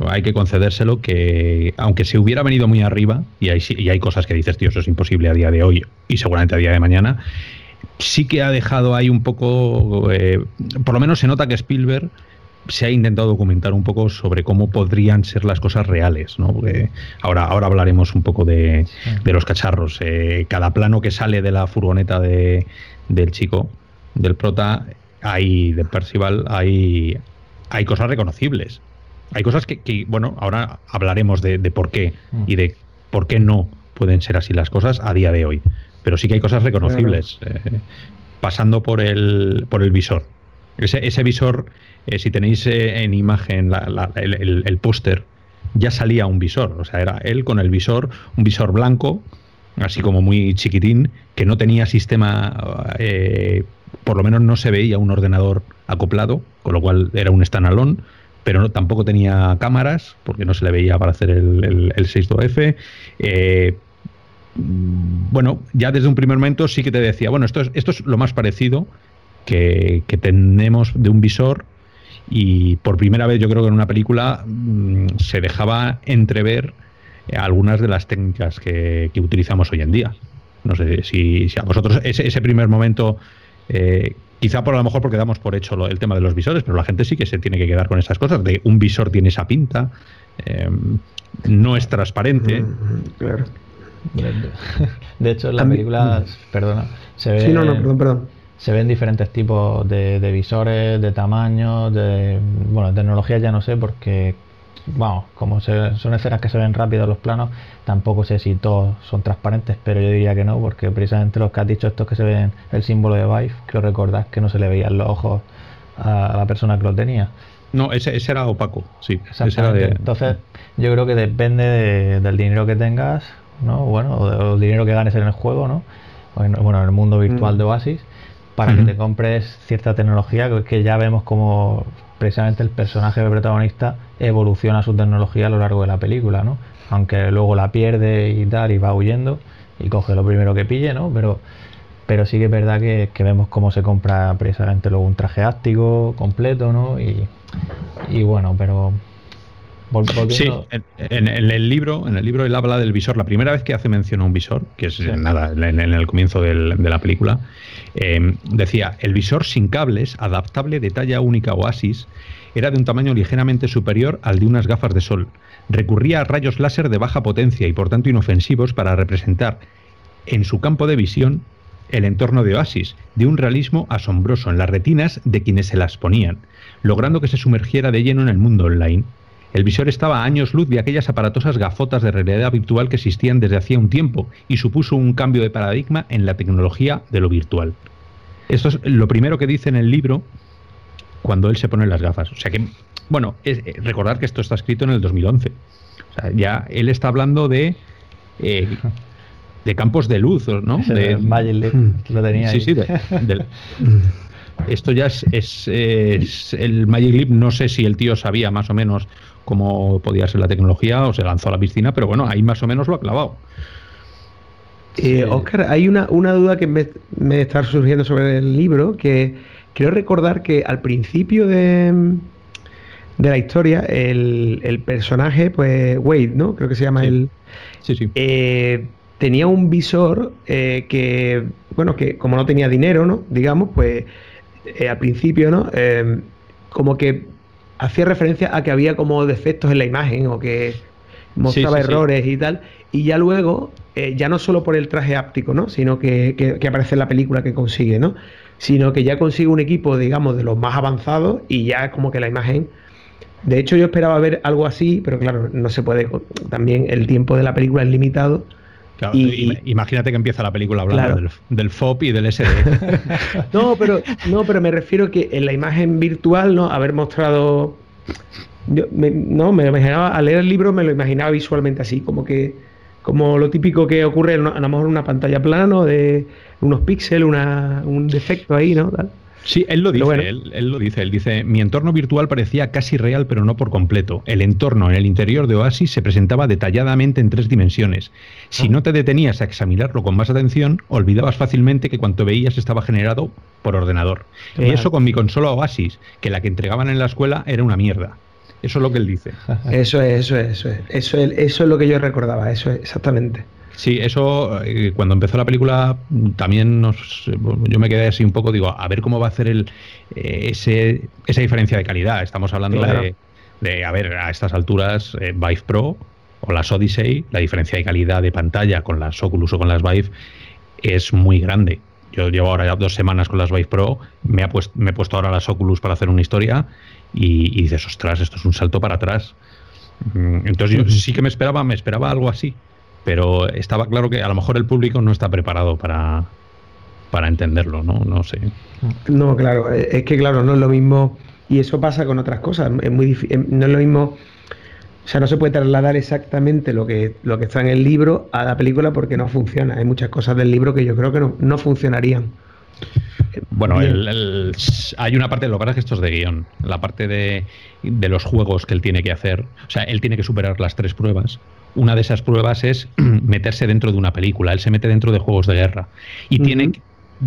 hay que concedérselo que aunque se hubiera venido muy arriba y hay, y hay cosas que dices tío eso es imposible a día de hoy y seguramente a día de mañana sí que ha dejado ahí un poco eh, por lo menos se nota que Spielberg se ha intentado documentar un poco sobre cómo podrían ser las cosas reales, ¿no? ahora, ahora hablaremos un poco de, los cacharros. Eh, cada plano que sale de la furgoneta de, del chico, del prota, hay de Percival hay, hay cosas reconocibles. Hay cosas que, bueno, ahora hablaremos de, por qué mm. y de por qué no pueden ser así las cosas a día de hoy. Pero sí que hay cosas reconocibles. Eh, pasando por el, por el visor. Ese, ese visor, eh, si tenéis eh, en imagen el, el póster, ya salía un visor. O sea, era él con el visor, un visor blanco, así como muy chiquitín, que no tenía sistema por lo menos no se veía un ordenador acoplado, con lo cual era un standalone, pero no, tampoco tenía cámaras, porque no se le veía para hacer el, el, 62F. Eh, bueno, ya desde un primer momento sí que te decía, bueno, esto es, esto es lo más parecido que, tenemos de un visor y por primera vez yo creo que en una película mm, se dejaba entrever algunas de las técnicas que, utilizamos hoy en día. No sé si, a vosotros ese, ese primer momento eh, quizá por a lo mejor porque damos por hecho el tema de los visores, pero la gente sí que se tiene que quedar con esas cosas, de un visor tiene esa pinta, eh, no es transparente. Mm, mm, claro. De hecho, en las películas, perdona, se ve, Se ven diferentes tipos de, visores, de tamaños, de bueno, tecnología ya no sé porque vamos, como son escenas que se ven rápido los planos, tampoco sé si todos son transparentes, pero yo diría que no, porque precisamente los que has dicho, estos que se ven el símbolo de Vive, creo recordar que no se le veían los ojos a la persona que lo tenía. No, ese, era opaco, sí. Entonces, yo creo que depende del dinero que tengas, ¿no? Bueno, o del dinero que ganes en el juego, ¿no? Bueno, en el mundo virtual mm. de Oasis, para que te compres cierta tecnología, que ya vemos como precisamente el personaje protagonista evoluciona su tecnología a lo largo de la película, ¿no? Aunque luego la pierde y tal, y va huyendo y coge lo primero que pille, ¿no? Pero pero sí que es verdad que, vemos cómo se compra precisamente luego un traje áptico completo, ¿no? Y, y bueno, pero Sí, en, el libro, en el libro él habla del visor. La primera vez que hace mención a un visor, que es nada, en, el comienzo de la película, eh, decía el visor sin cables, adaptable de talla única Oasis, era de un tamaño ligeramente superior al de unas gafas de sol. Recurría a rayos láser de baja potencia y por tanto inofensivos para representar en su campo de visión el entorno de Oasis, de un realismo asombroso en las retinas de quienes se las ponían, logrando que se sumergiera de lleno en el mundo online. El visor estaba a años luz de aquellas aparatosas gafotas de realidad virtual que existían desde hacía un tiempo y supuso un cambio de paradigma en la tecnología de lo virtual. Esto es lo primero que dice en el libro cuando él se pone las gafas. O sea que, bueno, es, eh, recordar que esto está escrito en el 2011. O sea, ya él está hablando de eh, de campos de luz, ¿no? De, Magic lo tenía Sí, sí, esto ya es, el Magic Leap, no sé si el tío sabía más o menos cómo podía ser la tecnología o se lanzó a la piscina, pero bueno, ahí más o menos lo ha clavado. Eh, Oscar, hay una, una duda que me, me, está surgiendo sobre el libro, que quiero recordar que al principio de, de la historia, el, personaje, pues Wade, ¿no? Creo que se llama el... Sí, sí. Eh, tenía un visor eh, que, bueno, que como no tenía dinero, ¿no? Digamos, pues eh, al principio, ¿no? Como que hacía referencia a que había como defectos en la imagen o que mostraba errores y tal. Y ya luego, eh, ya no solo por el traje áptico, ¿no? Sino que, que, aparece en la película que consigue, ¿no? Sino que ya consigue un equipo, digamos, de los más avanzados y ya como que la imagen... De hecho, yo esperaba ver algo así, pero claro, no se puede. También el tiempo de la película es limitado y, imagínate que empieza la película hablando del, FOP y del SD. no, pero, no, pero me refiero que en la imagen virtual, ¿no? Haber mostrado. Yo no, me lo imaginaba, al leer el libro me lo imaginaba visualmente así, como que. Como lo típico que ocurre a lo mejor en una pantalla plana, de unos píxeles, un defecto ahí, ¿no? Sí, él lo dice, él, lo dice, él dice, mi entorno virtual parecía casi real pero no por completo. El entorno en el interior de Oasis se presentaba detalladamente en tres dimensiones. Si ah. no te detenías a examinarlo con más atención, olvidabas fácilmente que cuanto veías estaba generado por ordenador. Y eso con mi consola Oasis, que la que entregaban en la escuela era una mierda. Eso es lo que él dice. Eso es, eso es, eso es. Eso es, eso es lo que yo recordaba, eso es exactamente. Sí, eso eh, cuando empezó la película también nos, yo me quedé así un poco, digo, a ver cómo va a hacer el, eh, ese, esa diferencia de calidad. Estamos hablando de, a ver, a estas alturas, eh, Vive Pro o las Odyssey, la diferencia de calidad de pantalla con las Oculus o con las Vive es muy grande. Yo llevo ahora ya dos semanas con las Vive Pro, me, ha puesto, me he puesto ahora las Oculus para hacer una historia y, y dices, ostras, esto es un salto para atrás. Mm, entonces yo sí que me esperaba, me esperaba algo así pero estaba claro que a lo mejor el público no está preparado para, para entenderlo, ¿no? No sé. No, claro, eh, es que claro, no es lo mismo, y eso pasa con otras cosas, es muy difícil, eh, no es lo mismo, o sea, no se puede trasladar exactamente lo que, lo que está en el libro a la película porque no funciona, hay muchas cosas del libro que yo creo que no, no funcionarían. Bueno, hay una parte, lo que pasa es que esto es de guion, la parte de, de los juegos que él tiene que hacer, o sea, él tiene que superar las tres pruebas, una de esas pruebas es meterse dentro de una película. Él se mete dentro de juegos de guerra y tiene,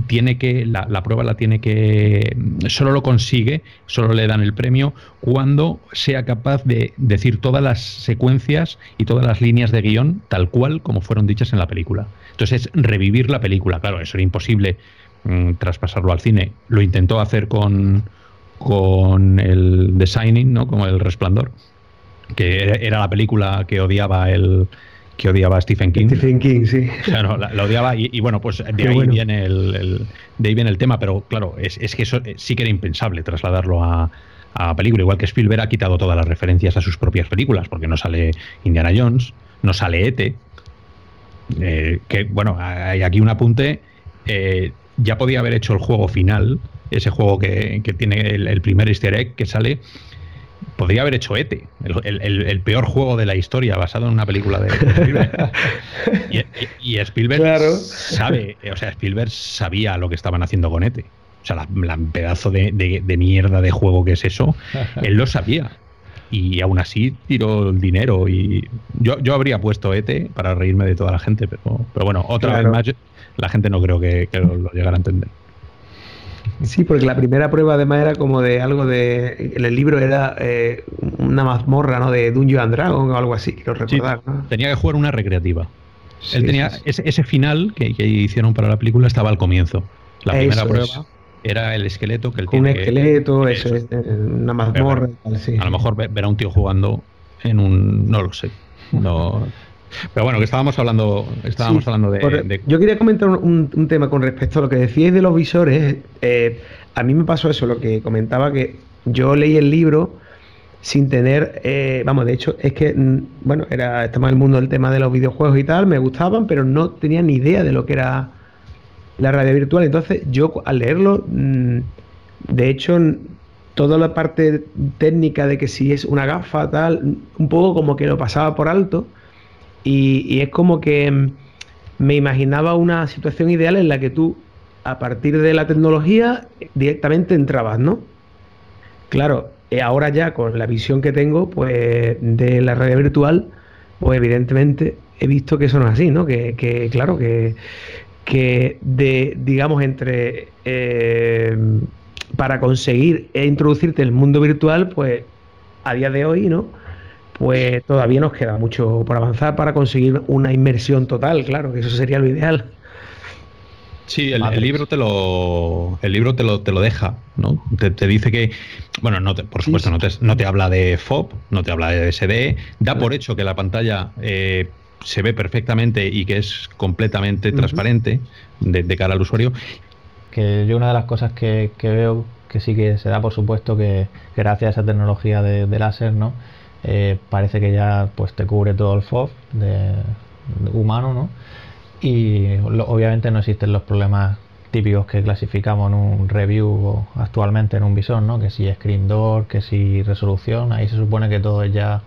tiene que, la, prueba la tiene que, solo lo consigue, solo le dan el premio cuando sea capaz de decir todas las secuencias y todas las líneas de guion tal cual como fueron dichas en la película. Entonces es revivir la película. Claro, eso era imposible mm, traspasarlo al cine. Lo intentó hacer con, con el designing, ¿no? Como el resplandor que era la película que odiaba el que odiaba Stephen King. Stephen King, sí. Claro, la, odiaba y, bueno, pues de ahí, viene el, de ahí viene el tema, pero claro, es, es, que eso sí que era impensable trasladarlo a, a la película, igual que Spielberg ha quitado todas las referencias a sus propias películas, porque no sale Indiana Jones, no sale Ete. Eh, que bueno, hay aquí un apunte. Eh, ya podía haber hecho el juego final, ese juego que, tiene el, primer easter egg que sale. Podría haber hecho ETE, el, peor juego de la historia basado en una película de, Spielberg. y, Spielberg sabe, o sea, Spielberg sabía lo que estaban haciendo con ETE. O sea, la, pedazo de, mierda de juego que es eso, él lo sabía. Y aún así tiró el dinero. Y yo, yo habría puesto ETE para reírme de toda la gente, pero, pero bueno, otra vez más, la gente no creo que, lo, llegara a entender. Sí, porque la primera prueba además era como de algo de. En el libro era eh, una mazmorra, ¿no? De Dungeon and Dragon o algo así, quiero recordar. Tenía que jugar una recreativa. Él tenía ese, final que, hicieron para la película estaba al comienzo. La primera prueba era el esqueleto que él tiene. Un esqueleto, eso, es, una mazmorra. A lo mejor ver a un tío jugando en un. No lo sé. No. Pero bueno, que estábamos hablando, estábamos hablando de, Yo quería comentar un, tema con respecto a lo que decíais de los visores. Eh, a mí me pasó eso, lo que comentaba que yo leí el libro sin tener, eh, vamos, de hecho, es que, mm, bueno, era, estamos en el mundo del tema de los videojuegos y tal, me gustaban, pero no tenía ni idea de lo que era la radio virtual. Entonces yo al leerlo, mm, de hecho, toda la parte técnica de que si es una gafa, tal, un poco como que lo pasaba por alto. Y, es como que mm, me imaginaba una situación ideal en la que tú, a partir de la tecnología, directamente entrabas, ¿no? Claro, eh, ahora ya con la visión que tengo, pues, de la radio virtual, pues evidentemente he visto que eso no es así, ¿no? Que, que claro, que, que de, digamos, entre eh, para conseguir e introducirte en el mundo virtual, pues a día de hoy, ¿no? Pues todavía nos queda mucho por avanzar para conseguir una inmersión total, claro, que eso sería lo ideal. Sí, el, libro te lo el libro te lo, te lo deja, ¿no? Te, dice que, bueno, no por supuesto, No, te, no te habla de FOB, no te habla de SDE, da por hecho que la pantalla eh, se ve perfectamente y que es completamente transparente de, cara al usuario. Que yo una de las cosas que, veo que sí que se da por supuesto que gracias a esa tecnología de, láser, ¿no? Eh, parece que ya pues te cubre todo el FOV humano, ¿no? Y obviamente no existen los problemas típicos que clasificamos en un review actualmente en un visor, ¿no? Que si screen door, que si resolución, ahí se supone que todo es ya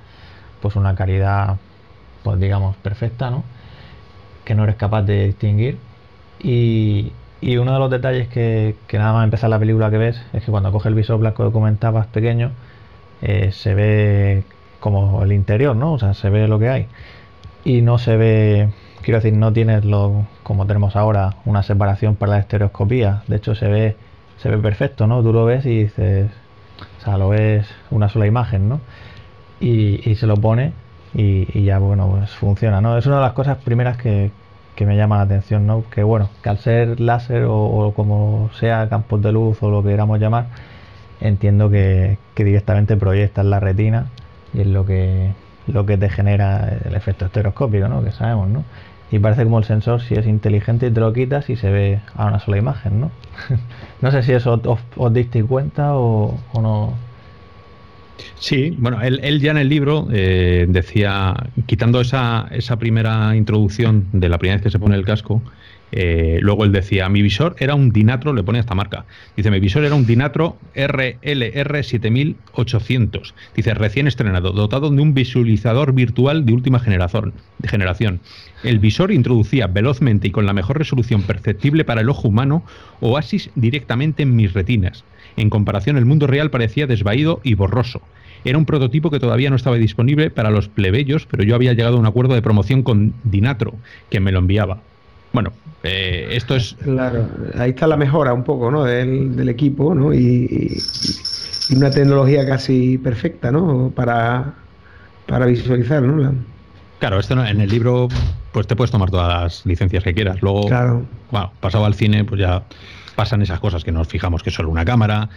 pues una calidad pues digamos, perfecta, ¿no? Que no eres capaz de distinguir. Y, uno de los detalles que, nada más empezar la película que ves es que cuando coge el visor blanco que comentabas pequeño, eh, se ve como el interior, ¿no? O sea, se ve lo que hay. Y no se ve, quiero decir, no tienes lo, como tenemos ahora, una separación para la estereoscopía. De hecho, se ve, se ve perfecto, ¿no? Tú lo ves y dices, o sea, lo ves una sola imagen, ¿no? Y, y se lo pone y, ya bueno pues funciona no es una de las cosas primeras que, me llama la atención no que bueno que al ser láser o, como sea campos de luz o lo que queramos llamar entiendo que, directamente proyecta en la retina y es lo que lo que te genera el efecto estereoscópico no que sabemos no y parece como el sensor si es inteligente y te lo quitas y se ve a una sola imagen no no sé si eso os, os disteis cuenta o, o no. Sí, bueno, él, ya en el libro eh, decía, quitando esa, esa primera introducción de la primera vez que se pone el casco, eh, luego él decía, mi visor era un Dinatro, le pone esta marca. Dice, mi visor era un Dinatro RLR 7800. Dice, recién estrenado, dotado de un visualizador virtual de última generación. Generación. El visor introducía velozmente y con la mejor resolución perceptible para el ojo humano oasis directamente en mis retinas. En comparación, el mundo real parecía desvaído y borroso. Era un prototipo que todavía no estaba disponible para los plebeyos, pero yo había llegado a un acuerdo de promoción con Dinatro, que me lo enviaba. Bueno, eh, esto es... Claro, ahí está la mejora un poco, ¿no? Del, equipo, ¿no? Y, una tecnología casi perfecta, ¿no? Para, para visualizar, ¿no? Claro, esto en el libro, pues te puedes tomar todas las licencias que quieras. Luego, claro. bueno, pasado al cine, pues ya pasan esas cosas que nos fijamos que es solo una cámara,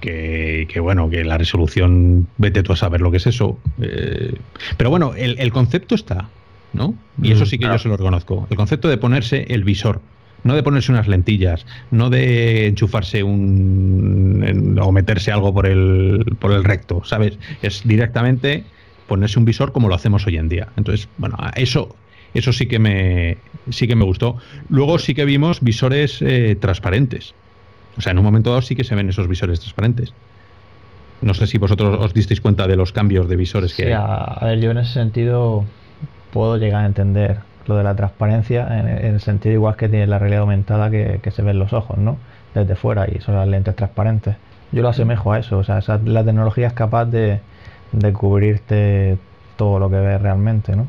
que, bueno, que la resolución, vete tú a saber lo que es eso. Eh, pero bueno, el, concepto está, ¿no? Y eso mm, sí que yo se lo reconozco. El concepto de ponerse el visor no de ponerse unas lentillas, no de enchufarse un o meterse algo por el, por el recto, ¿sabes? Es directamente ponerse un visor como lo hacemos hoy en día. Entonces, bueno, eso eso sí que me sí que me gustó. Luego sí que vimos visores eh, transparentes. O sea, en un momento dado sí que se ven esos visores transparentes. No sé si vosotros os disteis cuenta de los cambios de visores que hay. A, ver, yo en ese sentido puedo llegar a entender lo de la transparencia en, el sentido igual que tiene la realidad aumentada que, se ven los ojos, ¿no? Desde fuera y son las lentes transparentes. Yo lo asemejo a eso, o sea, la tecnología es capaz de, de cubrirte todo lo que ves realmente, ¿no?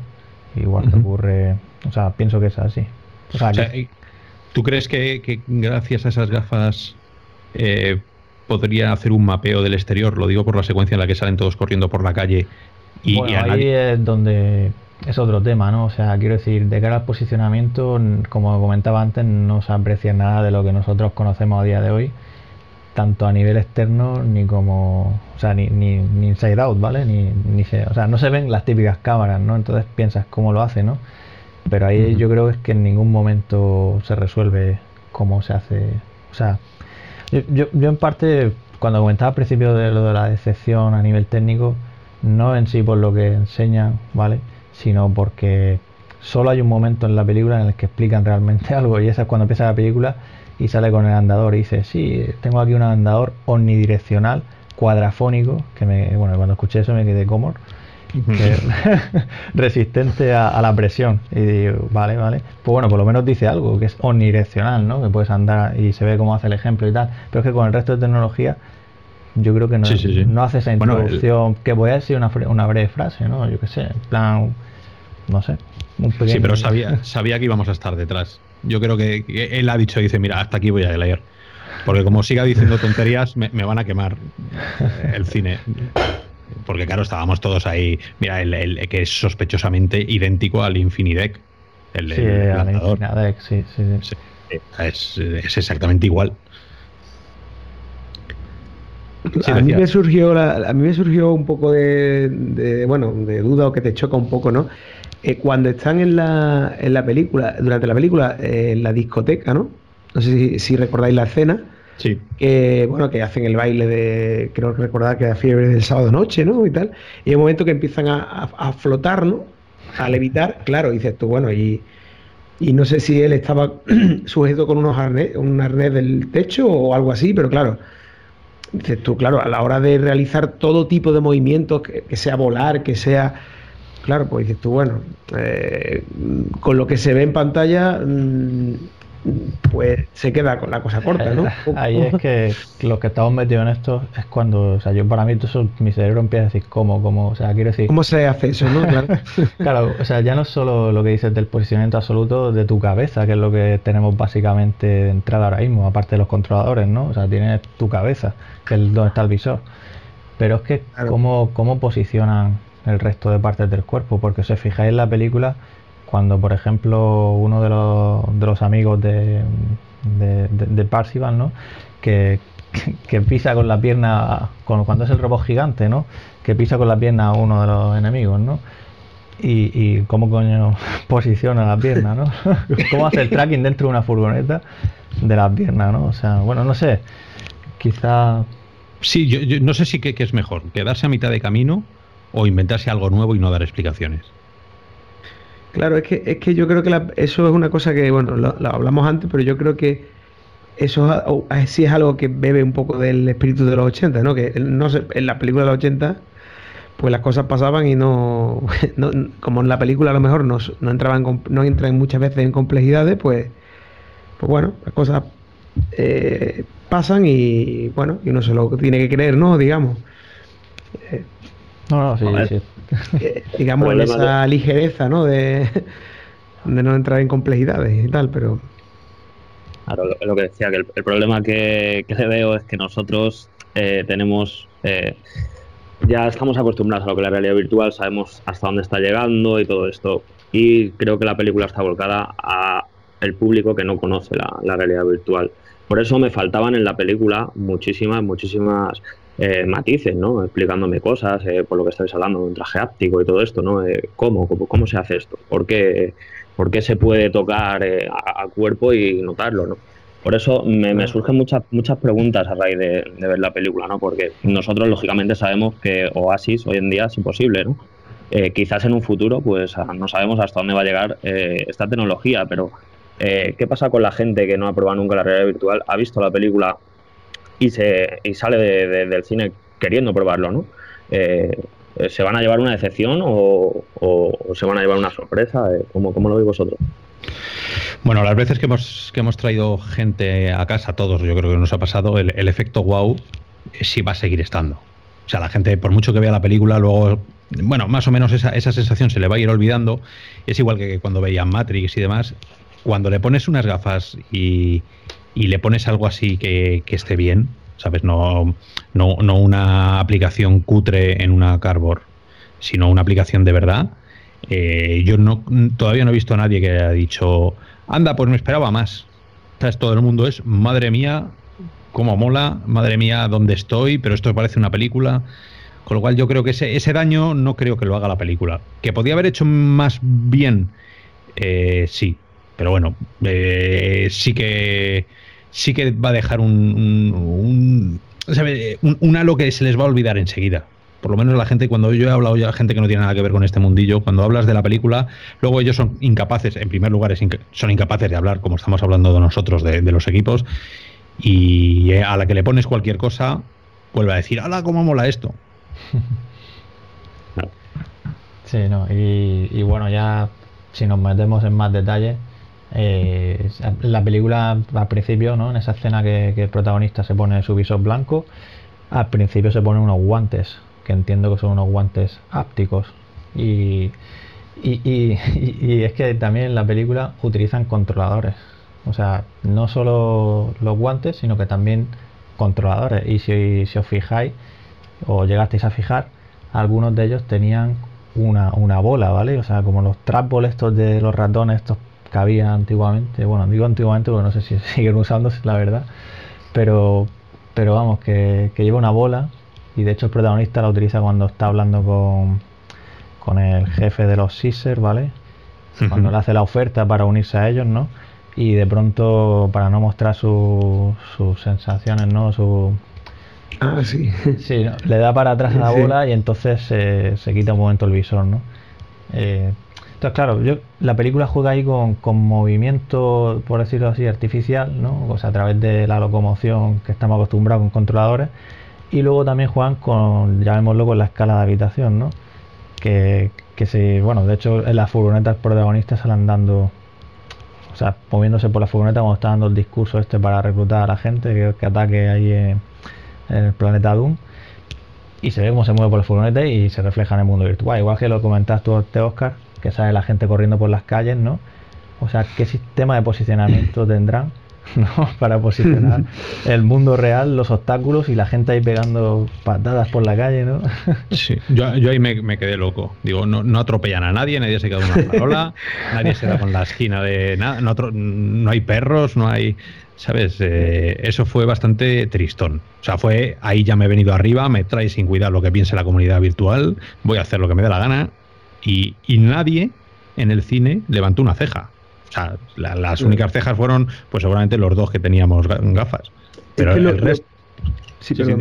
Igual que ocurre, o sea, pienso que es así. O sea, ¿Tú crees que, gracias a esas gafas eh, podría hacer un mapeo del exterior? Lo digo por la secuencia en la que salen todos corriendo por la calle. Y, ahí es donde es otro tema, ¿no? O sea, quiero decir, de cara al posicionamiento, como comentaba antes, no se aprecia nada de lo que nosotros conocemos a día de hoy, tanto a nivel externo ni como, o sea, ni, ni, inside out, ¿vale? Ni, ni se, o sea, no se ven las típicas cámaras, ¿no? Entonces piensas cómo lo hace, ¿no? Pero ahí yo creo es que en ningún momento se resuelve cómo se hace. O sea, yo, yo, en parte, cuando comentaba al principio de lo de la decepción a nivel técnico, no en sí por lo que enseñan, ¿vale? Sino porque solo hay un momento en la película en el que explican realmente algo y esa es cuando empieza la película y sale con el andador y dice, sí, tengo aquí un andador omnidireccional cuadrafónico, que me, bueno, cuando escuché eso me quedé como resistente a, la presión. Y digo, vale, vale. Pues bueno, por lo menos dice algo, que es omnidireccional, ¿no? Que puedes andar y se ve cómo hace el ejemplo y tal. Pero es que con el resto de tecnología, yo creo que no, no hace esa introducción, que voy a decir una, una breve frase, ¿no? Yo qué sé, en plan, no sé. Sí, pero sabía, sabía que íbamos a estar detrás. Yo creo que, él ha dicho, dice, mira, hasta aquí voy a leer. Porque como siga diciendo tonterías, me, me van a quemar el cine porque claro, estábamos todos ahí. Mira, el, que es sospechosamente idéntico al Infinidec. El, sí, al sí, sí, sí. Es, es, exactamente igual. A, mí me surgió a mí me surgió un poco de, bueno de duda o que te choca un poco no eh, cuando están en la, en la película durante la película eh, en la discoteca no no sé si, si recordáis la escena Sí. Que, bueno, que hacen el baile de, creo recordar que la fiebre del sábado noche, ¿no? Y tal. Y hay un momento que empiezan a, flotar, ¿no? A levitar, claro, dices tú, bueno, y, y no sé si él estaba sujeto con unos arnés, un arnés del techo o algo así, pero claro, dices tú, claro, a la hora de realizar todo tipo de movimientos, que, sea volar, que sea... Claro, pues dices tú, bueno, eh, con lo que se ve en pantalla, mm, pues se queda con la cosa corta, ¿no? Ahí es que los que estamos metidos en esto es cuando, o sea, yo para mí todo mi cerebro empieza a decir cómo, cómo, o sea, quiero decir... ¿Cómo se hace eso, no? Claro. o sea, ya no es solo lo que dices del posicionamiento absoluto de tu cabeza, que es lo que tenemos básicamente de entrada ahora mismo, aparte de los controladores, ¿no? O sea, tienes tu cabeza, que es donde está el visor. Pero es que cómo, cómo posicionan el resto de partes del cuerpo, porque si os fijáis en la película cuando por ejemplo uno de los, de los amigos de, de, de, Parcival, ¿no? Que, que, pisa con la pierna, cuando es el robot gigante, ¿no? Que pisa con la pierna a uno de los enemigos, ¿no? Y, y cómo coño posiciona la pierna, ¿no? cómo hace el tracking dentro de una furgoneta de la pierna, ¿no? O sea, bueno, no sé, quizá... Sí, yo, no sé si qué es mejor, quedarse a mitad de camino o inventarse algo nuevo y no dar explicaciones. Claro, es que, es que yo creo que eso es una cosa que, bueno, lo, hablamos antes, pero yo creo que eso sí es algo que bebe un poco del espíritu de los 80, ¿no? Que no en la película de los 80, pues las cosas pasaban y no, como en la película a lo mejor no, no entraban, no entran muchas veces en complejidades, pues, pues bueno, las cosas eh, pasan y bueno, y uno se lo tiene que creer, ¿no? Digamos. Eh, no, no, sí, sí. Eh, digamos, en esa ligereza, ¿no? De, no entrar en complejidades y tal, pero... Claro, lo, que decía, que el, problema que, que, veo es que nosotros eh, tenemos... Eh, ya estamos acostumbrados a lo que la realidad virtual, sabemos hasta dónde está llegando y todo esto. Y creo que la película está volcada a el público que no conoce la, la realidad virtual. Por eso me faltaban en la película muchísimas, muchísimas eh, matices, ¿no? Explicándome cosas, eh, por lo que estáis hablando, un traje áptico y todo esto, ¿no? Eh, ¿cómo, cómo, se hace esto? ¿Por qué por qué se puede tocar eh, a, cuerpo y notarlo, ¿no? Por eso me, surgen muchas muchas preguntas a raíz de, ver la película, ¿no? Porque nosotros lógicamente sabemos que Oasis hoy en día es imposible, ¿no? Eh, quizás en un futuro, pues no sabemos hasta dónde va a llegar eh, esta tecnología, pero ¿qué pasa con la gente que no ha probado nunca la realidad virtual, ha visto la película y se y sale del cine queriendo probarlo, ¿no? ¿Se van a llevar una decepción o, se van a llevar una sorpresa? ¿Cómo, cómo lo veis vosotros? Bueno, las veces que hemos, que hemos traído gente a casa, todos yo creo que nos ha pasado, el, efecto wow sí va a seguir estando. O sea, la gente, por mucho que vea la película, luego, bueno, más o menos esa, esa sensación se le va a ir olvidando. Es igual que cuando veían Matrix y demás. Cuando le pones unas gafas y, y le pones algo así que, que esté bien, ¿sabes? No, no, no una aplicación cutre en una cardboard, sino una aplicación de verdad. Eh, yo no, todavía no he visto a nadie que haya dicho, anda, pues me esperaba más. ¿Sabes? Todo el mundo es, madre mía, cómo mola, madre mía, dónde estoy, pero esto parece una película. Con lo cual yo creo que ese, ese daño no creo que lo haga la película. Que podía haber hecho más bien, eh, sí. Pero bueno, eh, sí que sí que va a dejar un, un, un, halo que se les va a olvidar enseguida. Por lo menos la gente, cuando yo he hablado ya gente que no tiene nada que ver con este mundillo, cuando hablas de la película, luego ellos son incapaces, en primer lugar, son incapaces de hablar, como estamos hablando de nosotros, de, los equipos, y eh, a la que le pones cualquier cosa, vuelve a decir, ¡hala, cómo mola esto! Sí, no, y, y bueno, ya si nos metemos en más detalles, eh, la película al principio, ¿no? En esa escena que, el protagonista se pone su visor blanco, al principio se pone unos guantes, que entiendo que son unos guantes ápticos. Y, y, es que también en la película utilizan controladores. O sea, no solo los guantes, sino que también controladores. Y si, os fijáis, o llegasteis a fijar, algunos de ellos tenían una, una bola, ¿vale? O sea, como los trapos estos de los ratones, estos que había antiguamente. Bueno, digo antiguamente porque no sé si siguen usándose, la verdad. Pero, pero vamos, que, lleva una bola y de hecho el protagonista la utiliza cuando está hablando con, con el jefe de los Caesar, ¿vale? Cuando le hace la oferta para unirse a ellos, ¿no? Y de pronto, para no mostrar sus sensaciones, ¿no? Su, ah, sí. Sí, le da para atrás a la bola y entonces se, se quita un momento el visor, ¿no? Eh, claro, yo, la película juega ahí con, movimiento, por decirlo así, artificial, ¿no? O sea, a través de la locomoción que estamos acostumbrados con controladores. Y luego también juegan con, llamémoslo, con la escala de habitación, ¿no? Que, que se, bueno, de hecho en las furgonetas protagonistas salen dando, o sea, moviéndose por la furgoneta cuando está dando el discurso este para reclutar a la gente que, que ataque ahí en, el planeta Doom y se ve cómo se mueve por la furgoneta y se refleja en el mundo virtual. Igual que lo comentas tú, Oscar, que sale la gente corriendo por las calles, ¿no? O sea, ¿qué sistema de posicionamiento tendrán? ¿no? Para posicionar el mundo real, los obstáculos y la gente ahí pegando patadas por la calle, ¿no? Sí, yo, ahí me, quedé loco. Digo, no, no atropellan a nadie, nadie se queda en una parola, nadie se da con la esquina de nada, no, no hay perros, no hay. ¿Sabes? Eh, eso fue bastante tristón. O sea, fue ahí ya me he venido arriba, me trae sin cuidar lo que piense la comunidad virtual, voy a hacer lo que me dé la gana y, nadie en el cine levantó una ceja. O sea, las únicas cejas fueron, pues seguramente los dos que teníamos gafas. Pero el resto. Sí, pero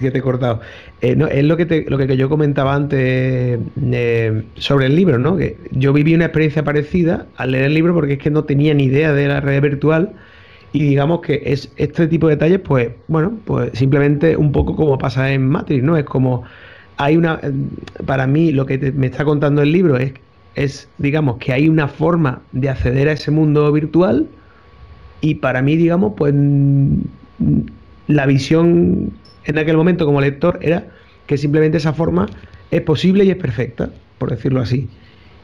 que te he cortado. Eh, no, es lo que, lo que yo comentaba antes eh, sobre el libro, ¿no? Que yo viví una experiencia parecida al leer el libro porque es que no tenía ni idea de la red virtual y digamos que es este tipo de detalles, pues, bueno, pues simplemente un poco como pasa en Matrix, ¿no? Es como hay una, para mí lo que me está contando el libro es, es, digamos, que hay una forma de acceder a ese mundo virtual y para mí, digamos, pues la visión en aquel momento como lector era que simplemente esa forma es posible y es perfecta, por decirlo así.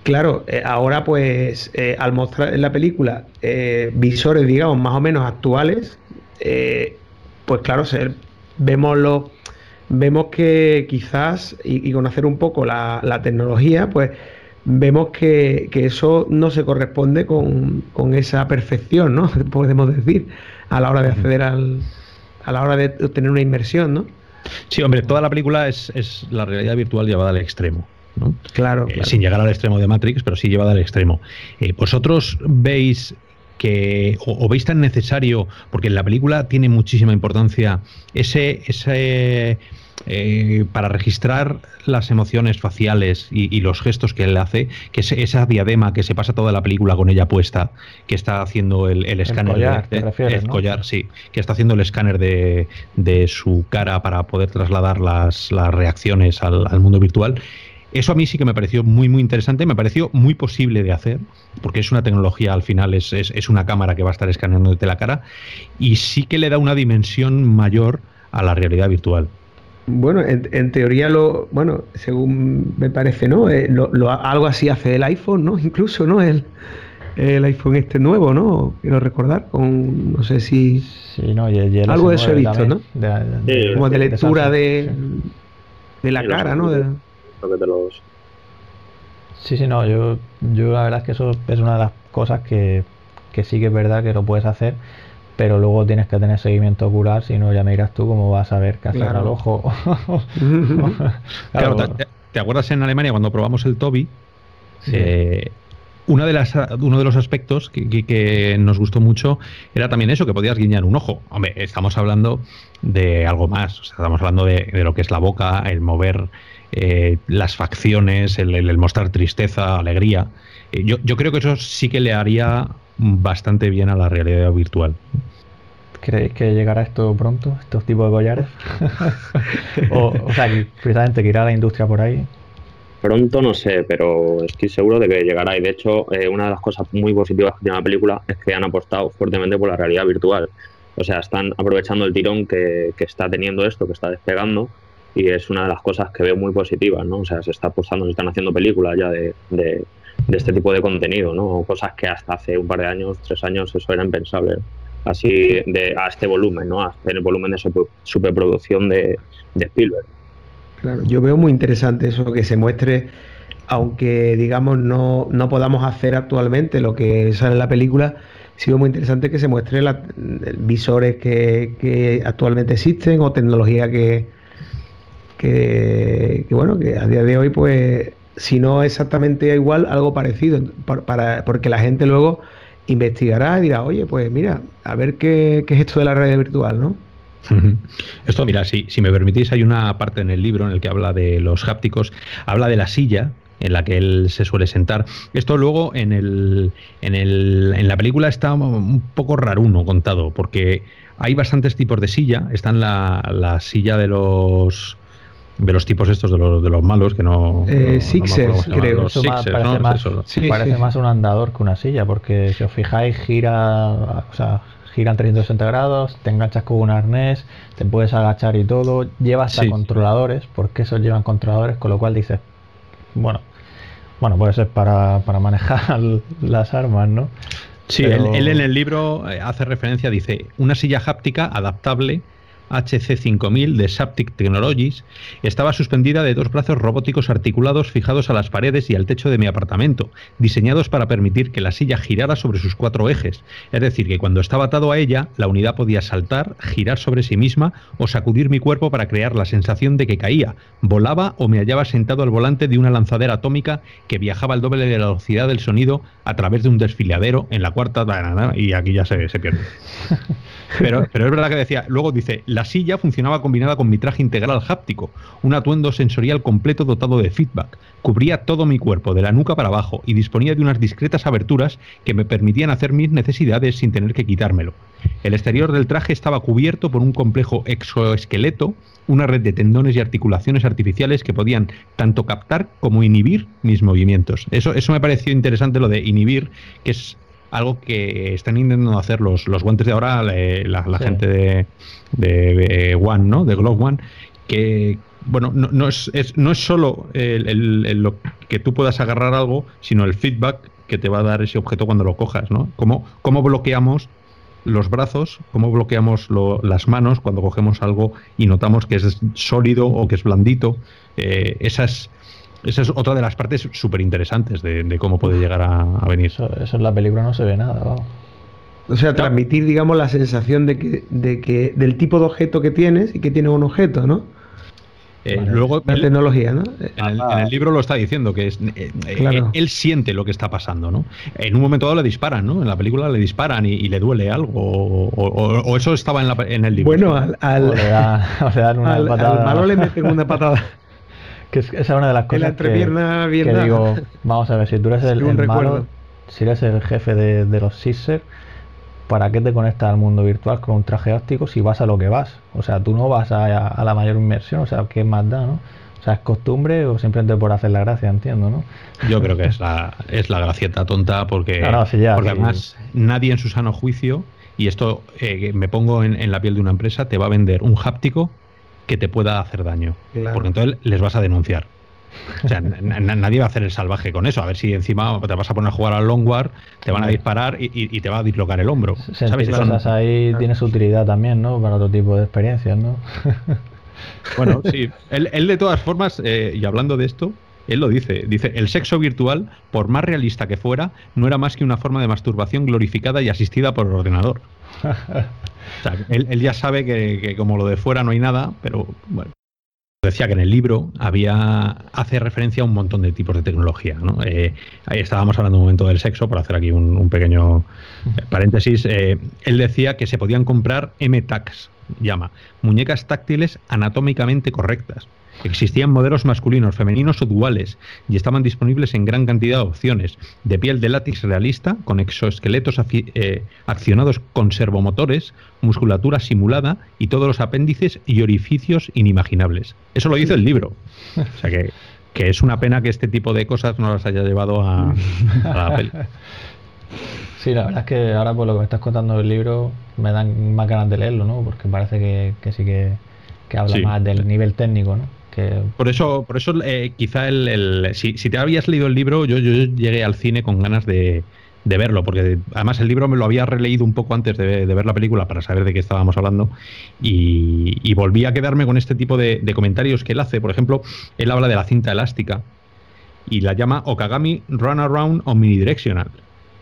Claro, eh, ahora pues eh, al mostrar en la película eh, visores, digamos, más o menos actuales, pues claro, vemos los vemos que quizás, y, conocer un poco la, tecnología, pues vemos que, eso no se corresponde con, esa perfección, ¿no? Podemos decir, a la hora de acceder al, a la hora de obtener una inmersión, ¿no? Sí, hombre, toda la película es, es la realidad virtual llevada al extremo. Claro, Sin llegar al extremo de Matrix, pero sí llevada al extremo. ¿Vosotros veis que o, veis tan necesario, porque en la película tiene muchísima importancia ese, ese eh, para registrar las emociones faciales y, los gestos que él hace, que es esa diadema que se pasa toda la película con ella puesta, que está haciendo el, escáner collar, de, collar, sí, que está haciendo el escáner de, de, su cara para poder trasladar las, las reacciones al, al mundo virtual. Eso a mí sí que me pareció muy, muy interesante, me pareció muy posible de hacer, porque es una tecnología, al final es, es, una cámara que va a estar escaneándote la cara, y sí que le da una dimensión mayor a la realidad virtual. Bueno, en, teoría lo, bueno, según me parece, ¿no? Eh, lo, algo así hace el iPhone, ¿no? Incluso, ¿no? El, el iPhone este nuevo, ¿no? Quiero recordar, con, no sé si... Sí, no, algo de eso he visto, ¿no? Como de lectura de, de, la cara, ¿no? Los... Sí, sí, no, yo, yo la verdad es que eso es una de las cosas que, que sí que es verdad que lo puedes hacer, pero luego tienes que tener seguimiento ocular, si no ya me dirás tú cómo vas a ver qué hacer al ojo. claro, ¿te, acuerdas en Alemania cuando probamos el Toby? Eh, una de las, uno de los aspectos que, que, nos gustó mucho era también eso, que podías guiñar un ojo. Hombre, estamos hablando de algo más, estamos hablando de, de, lo que es la boca, el mover eh, las facciones, el, mostrar tristeza, alegría. Eh, yo, yo creo que eso sí que le haría bastante bien a la realidad virtual. ¿Creéis que llegará esto pronto, estos tipos de collares? o, o, sea, precisamente que irá la industria por ahí. Pronto no sé, pero estoy seguro de que llegará. Y de hecho, eh, una de las cosas muy positivas que tiene la película es que han apostado fuertemente por la realidad virtual. O sea, están aprovechando el tirón que, que está teniendo esto, que está despegando, y es una de las cosas que veo muy positivas, ¿no? O sea, se está apostando, se están haciendo películas ya de, de, este tipo de contenido, ¿no? Cosas que hasta hace un par de años, tres años, eso era impensable. Así de, a este volumen, ¿no? A el volumen de superproducción de, de Spielberg. Claro, yo veo muy interesante eso que se muestre, aunque digamos no, no podamos hacer actualmente lo que sale en la película, sí veo muy interesante que se muestre la, visores que, que actualmente existen o tecnología que, que, bueno, que a día de hoy, pues, si no exactamente igual, algo parecido, para, porque la gente luego investigará y dirá, oye, pues mira, a ver qué, es esto de la red virtual, ¿no? Esto, mira, si, si me permitís, hay una parte en el libro en el que habla de los hápticos, habla de la silla, en la que él se suele sentar. Esto luego en, el, en, el, en la película está un poco raruno contado, porque hay bastantes tipos de silla. Está en la, la silla de los de los tipos estos de los, de los malos que no, eh, Sixers creo parece, más, parece más, un andador que una silla porque si os fijáis gira o sea giran 360 grados te enganchas con un arnés te puedes agachar y todo lleva hasta controladores porque esos llevan controladores con lo cual dices bueno bueno puede ser para, para manejar las armas no sí él, él en el libro eh, hace referencia dice una silla háptica adaptable HC5000 de Saptic Technologies estaba suspendida de dos brazos robóticos articulados fijados a las paredes y al techo de mi apartamento, diseñados para permitir que la silla girara sobre sus cuatro ejes. Es decir, que cuando estaba atado a ella, la unidad podía saltar, girar sobre sí misma o sacudir mi cuerpo para crear la sensación de que caía, volaba o me hallaba sentado al volante de una lanzadera atómica que viajaba al doble de la velocidad del sonido a través de un desfiladero en la cuarta y aquí ya se, se pierde. Pero, pero es verdad que decía, luego dice, la silla funcionaba combinada con mi traje integral háptico, un atuendo sensorial completo dotado de feedback. Cubría todo mi cuerpo, de la nuca para abajo, y disponía de unas discretas aberturas que me permitían hacer mis necesidades sin tener que quitármelo. El exterior del traje estaba cubierto por un complejo exoesqueleto, una red de tendones y articulaciones artificiales que podían tanto captar como inhibir mis movimientos. Eso, eso me pareció interesante lo de inhibir, que es algo que están intentando hacer los, los guantes de ahora, la, gente de, de, One, ¿no? De Glove One, que, bueno, no, no es, no es solo el, lo que tú puedas agarrar algo, sino el feedback que te va a dar ese objeto cuando lo cojas, ¿no? ¿Cómo, cómo bloqueamos los brazos, cómo bloqueamos las manos cuando cogemos algo y notamos que es sólido o que es blandito? Eh, esas esa es otra de las partes súper interesantes de, cómo puede llegar a, venir. Eso, en la película no se ve nada, O sea, transmitir, digamos, la sensación de que, de que del tipo de objeto que tienes y que tiene un objeto, ¿no? Eh, luego, la tecnología, ¿no? En el, libro lo está diciendo, que es, eh, eh, él, siente lo que está pasando, ¿no? En un momento dado le disparan, ¿no? En la película le disparan y, le duele algo, o, eso estaba en, la, en, el libro. Bueno, al, al, le dan una patada. al malo le meten una patada. Que esa es una de las cosas que, que, digo, vamos a ver, si tú eres el, el malo, si eres el jefe de, de los Caesar ¿para qué te conectas al mundo virtual con un traje óptico si vas a lo que vas? O sea, tú no vas a, la mayor inmersión, o sea, ¿qué más da, no? O sea, ¿es costumbre o simplemente por hacer la gracia, entiendo, no? Yo creo que es la, es la gracieta tonta porque, porque además nadie en su sano juicio, y esto eh, me pongo en, la piel de una empresa, te va a vender un háptico que te pueda hacer daño. Porque entonces les vas a denunciar. O sea, nadie va a hacer el salvaje con eso. A ver si encima te vas a poner a jugar al long war, te van a disparar y, te va a dislocar el hombro. ¿Sabes? Cosas ahí tiene su utilidad también, ¿no? Para otro tipo de experiencias, ¿no? bueno, sí. Él, de todas formas, eh, y hablando de esto, él lo dice, dice, el sexo virtual, por más realista que fuera, no era más que una forma de masturbación glorificada y asistida por el ordenador. Él, ya sabe que, como lo de fuera no hay nada, pero bueno, decía que en el libro había hace referencia a un montón de tipos de tecnología. Eh, ahí estábamos hablando un momento del sexo, por hacer aquí un, pequeño paréntesis. Eh, él decía que se podían comprar M-Tax, llama, muñecas táctiles anatómicamente correctas. Existían modelos masculinos, femeninos o duales y estaban disponibles en gran cantidad de opciones, de piel de látex realista, con exoesqueletos eh, accionados con servomotores, musculatura simulada y todos los apéndices y orificios inimaginables. Eso lo dice el libro. O sea que, es una pena que este tipo de cosas no las haya llevado a, la peli. Sí, la verdad es que ahora por lo que me estás contando del libro me dan más ganas de leerlo, ¿no? Porque parece que, sí que, habla más del nivel técnico, ¿no? Por eso, por eso eh, quizá el, si, te habías leído el libro, yo, llegué al cine con ganas de, verlo, porque además el libro me lo había releído un poco antes de, ver la película para saber de qué estábamos hablando y, volví a quedarme con este tipo de, de, comentarios que él hace. Por ejemplo, él habla de la cinta elástica y la llama Okagami Run Around Omnidirectional.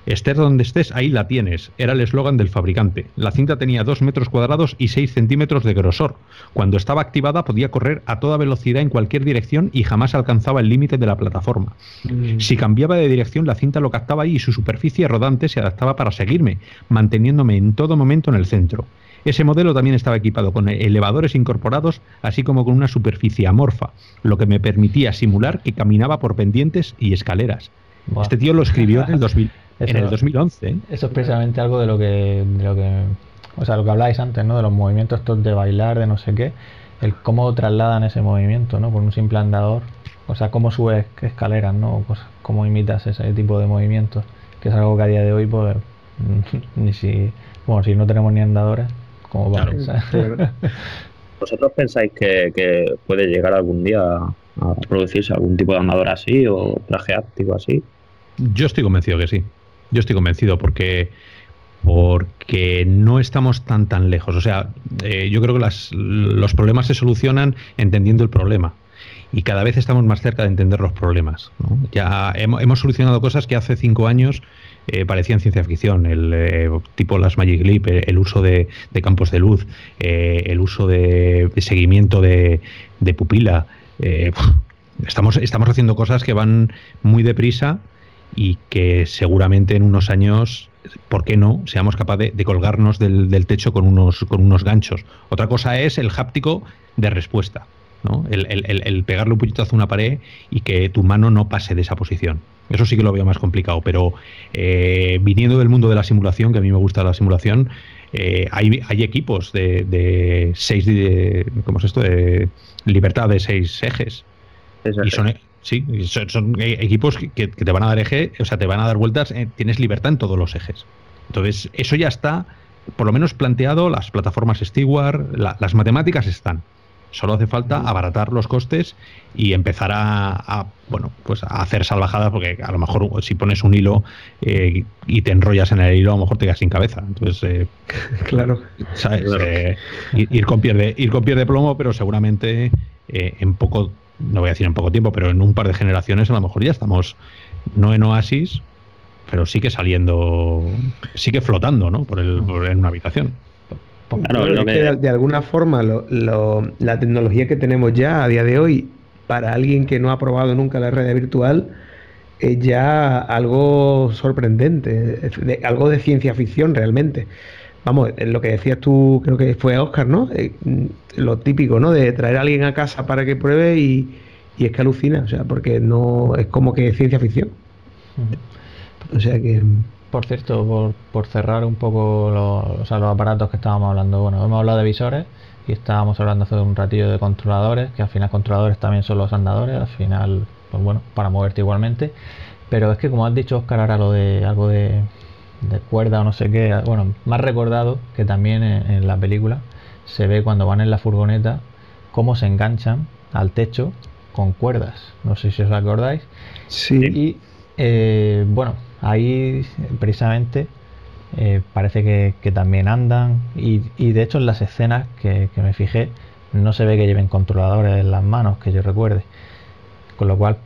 Estés donde estés, ahí la tienes. Era el eslogan del fabricante. La cinta tenía 2 metros cuadrados y 6 centímetros de grosor. Cuando estaba activada podía correr a toda velocidad en cualquier dirección y jamás alcanzaba el límite de la plataforma. Mm. Si cambiaba de dirección, la cinta lo captaba ahí y su superficie rodante se adaptaba para seguirme, manteniéndome en todo momento en el centro. Ese modelo también estaba equipado con elevadores incorporados, así como con una superficie amorfa, lo que me permitía simular que caminaba por pendientes y escaleras. Este tío lo escribió en el 2000. En el 2011. ¿eh? Eso es precisamente algo de lo que, de lo que, o sea, lo que habláis antes, ¿no? De los movimientos estos de bailar, de no sé qué, el cómo trasladan ese movimiento, ¿no? Por un simple andador, o sea, cómo subes escaleras, ¿no? Pues, cómo imitas ese tipo de movimientos, que es algo que a día de hoy, pues, ni si, bueno, si no tenemos ni andadores, ¿cómo va? ¿Vosotros pensáis que, que puede llegar algún día a producirse algún tipo de andador así o traje áptico así? Yo estoy convencido que sí. Yo estoy convencido porque porque no estamos tan tan lejos. O sea, eh, yo creo que los problemas se solucionan entendiendo el problema. Y cada vez estamos más cerca de entender los problemas. Ya hemos, solucionado cosas que hace cinco años eh, parecían ciencia ficción, el eh, tipo las Magic Leap, el, uso de, campos de luz, el uso de, seguimiento de, de pupila. estamos, estamos haciendo cosas que van muy deprisa y que seguramente en unos años, ¿por qué no?, seamos capaces de, colgarnos del, techo con unos, con unos ganchos. Otra cosa es el háptico de respuesta, ¿no? el, pegarle un puñetazo a una pared y que tu mano no pase de esa posición. Eso sí que lo veo más complicado, pero eh, viniendo del mundo de la simulación, que a mí me gusta la simulación, eh, hay, hay, equipos de, de seis, de, ¿cómo es esto?, de libertad de seis ejes. Y son, Sí, son, e, equipos que, te van a dar eje, o sea, te van a dar vueltas, eh, tienes libertad en todos los ejes. Entonces, eso ya está, por lo menos planteado, las plataformas Steward, las matemáticas están. Solo hace falta abaratar los costes y empezar a, bueno, pues a hacer salvajadas, porque a lo mejor si pones un hilo eh, y te enrollas en el hilo, a lo mejor te quedas sin cabeza. Entonces, eh, claro, ir, con pierde, ir con pierde plomo, pero seguramente en poco no voy a decir en poco tiempo, pero en un par de generaciones a lo mejor ya estamos, no en oasis, pero sí que saliendo, sí que flotando, ¿no? Por, el, en una habitación. de, alguna forma la tecnología que tenemos ya a día de hoy para alguien que no ha probado nunca la red virtual es ya algo sorprendente, algo de ciencia ficción realmente. Vamos, lo que decías tú, creo que fue Oscar, ¿no? Eh, lo típico, ¿no? De traer a alguien a casa para que pruebe y, y es que alucina, o sea, porque no es como que ciencia ficción. O sea que. Por cierto, por, por cerrar un poco los, los aparatos que estábamos hablando, bueno, hemos hablado de visores y estábamos hablando hace un ratillo de controladores, que al final controladores también son los andadores, al final, pues bueno, para moverte igualmente. Pero es que como has dicho Oscar ahora lo de algo de, cuerda o no sé qué, bueno, más recordado que también en, la película se ve cuando van en la furgoneta cómo se enganchan al techo con cuerdas. No sé si os acordáis. Sí. Y eh, bueno, ahí precisamente eh, parece que, también andan. Y, de hecho, en las escenas que, me fijé, no se ve que lleven controladores en las manos, que yo recuerde. Con lo cual,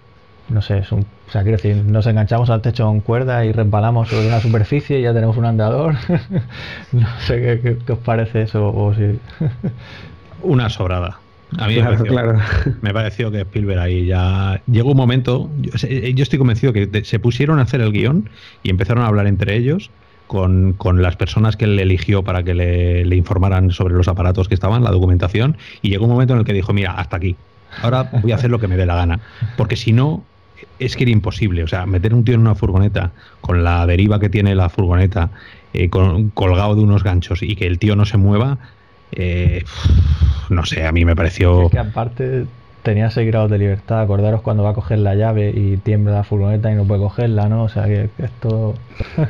no sé, es un, o sea, quiero decir, nos enganchamos al techo con cuerda y resbalamos sobre una superficie y ya tenemos un andador. no sé qué, os parece eso o si... una sobrada. A mí me, pareció, que Spielberg ahí ya llegó un momento, yo, estoy convencido que se pusieron a hacer el guion y empezaron a hablar entre ellos con, las personas que él eligió para que le, informaran sobre los aparatos que estaban, la documentación, y llegó un momento en el que dijo, mira, hasta aquí, ahora voy a hacer lo que me dé la gana, porque si no, es que era imposible, o sea, meter un tío en una furgoneta con la deriva que tiene la furgoneta, eh, colgado de unos ganchos y que el tío no se mueva, eh, no sé, a mí me pareció... Es que aparte tenía ese grado de libertad, acordaros cuando va a coger la llave y tiembla la furgoneta y no puede cogerla, ¿no? O sea, que, esto...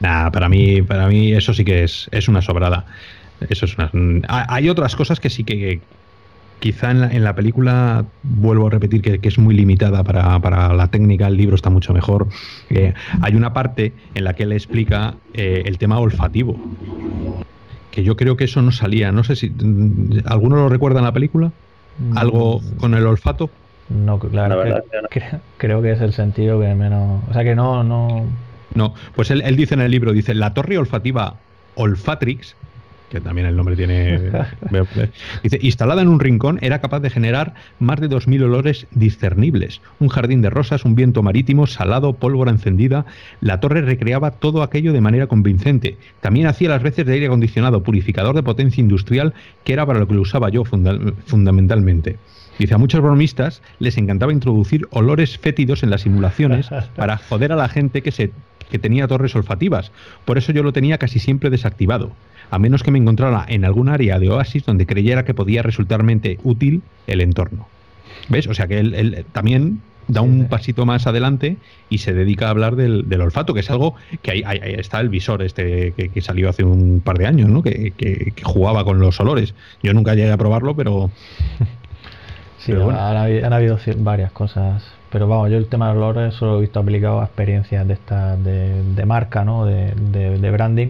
Nah, para mí, para mí eso sí que es, es una sobrada. Eso es una, hay otras cosas que sí que quizá en la, en la película vuelvo a repetir que, es muy limitada para, para, la técnica, el libro está mucho mejor. Eh, hay una parte en la que él explica eh, el tema olfativo, que yo creo que eso no salía. No sé si alguno lo recuerda en la película, algo mm. con el olfato. No, claro, creo que es el sentido que menos, o sea que no, no no, pues él, dice en el libro, dice, la torre olfativa Olfatrix, que también el nombre tiene... dice, instalada en un rincón, era capaz de generar más de 2.000 olores discernibles. Un jardín de rosas, un viento marítimo, salado, pólvora encendida. La torre recreaba todo aquello de manera convincente. También hacía las veces de aire acondicionado, purificador de potencia industrial, que era para lo que lo usaba yo fundamentalmente. Dice, a muchos bromistas les encantaba introducir olores fétidos en las simulaciones para joder a la gente que se que tenía torres olfativas. Por eso yo lo tenía casi siempre desactivado, a menos que me encontrara en algún área de oasis donde creyera que podía resultarmente útil el entorno. ¿Ves? O sea que él, también da un pasito más adelante y se dedica a hablar del, olfato, que es algo que ahí, está el visor este que, salió hace un par de años, ¿no? Que, jugaba con los olores. Yo nunca llegué a probarlo, pero... Sí, han, habido, varias cosas pero vamos, yo el tema de los olores solo he visto aplicado a experiencias de estas de, marca, ¿no? De, de, branding,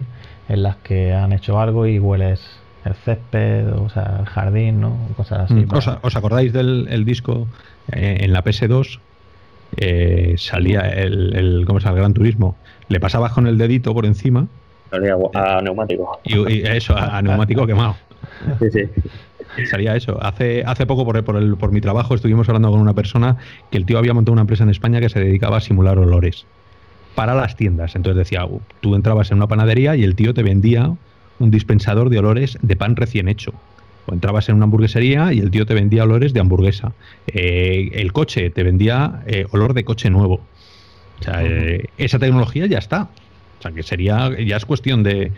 en las que han hecho algo y hueles el césped, o sea, el jardín, ¿no? Cosas así. Mm, ¿Os, acordáis del disco eh, en la PS2? Eh, salía el, el, ¿cómo llama? el Gran Turismo. Le pasabas con el dedito por encima. Salía a, neumático. Y, eso, a neumático quemado. Sí, sí. Salía eso. Hace, hace poco, por, por, el, por mi trabajo, estuvimos hablando con una persona que el tío había montado una empresa en España que se dedicaba a simular olores para las tiendas. Entonces decía, uh, tú entrabas en una panadería y el tío te vendía un dispensador de olores de pan recién hecho. O entrabas en una hamburguesería y el tío te vendía olores de hamburguesa. Eh, el coche te vendía eh, olor de coche nuevo. O sea, eh, esa tecnología ya está. O sea, que sería, ya es cuestión de,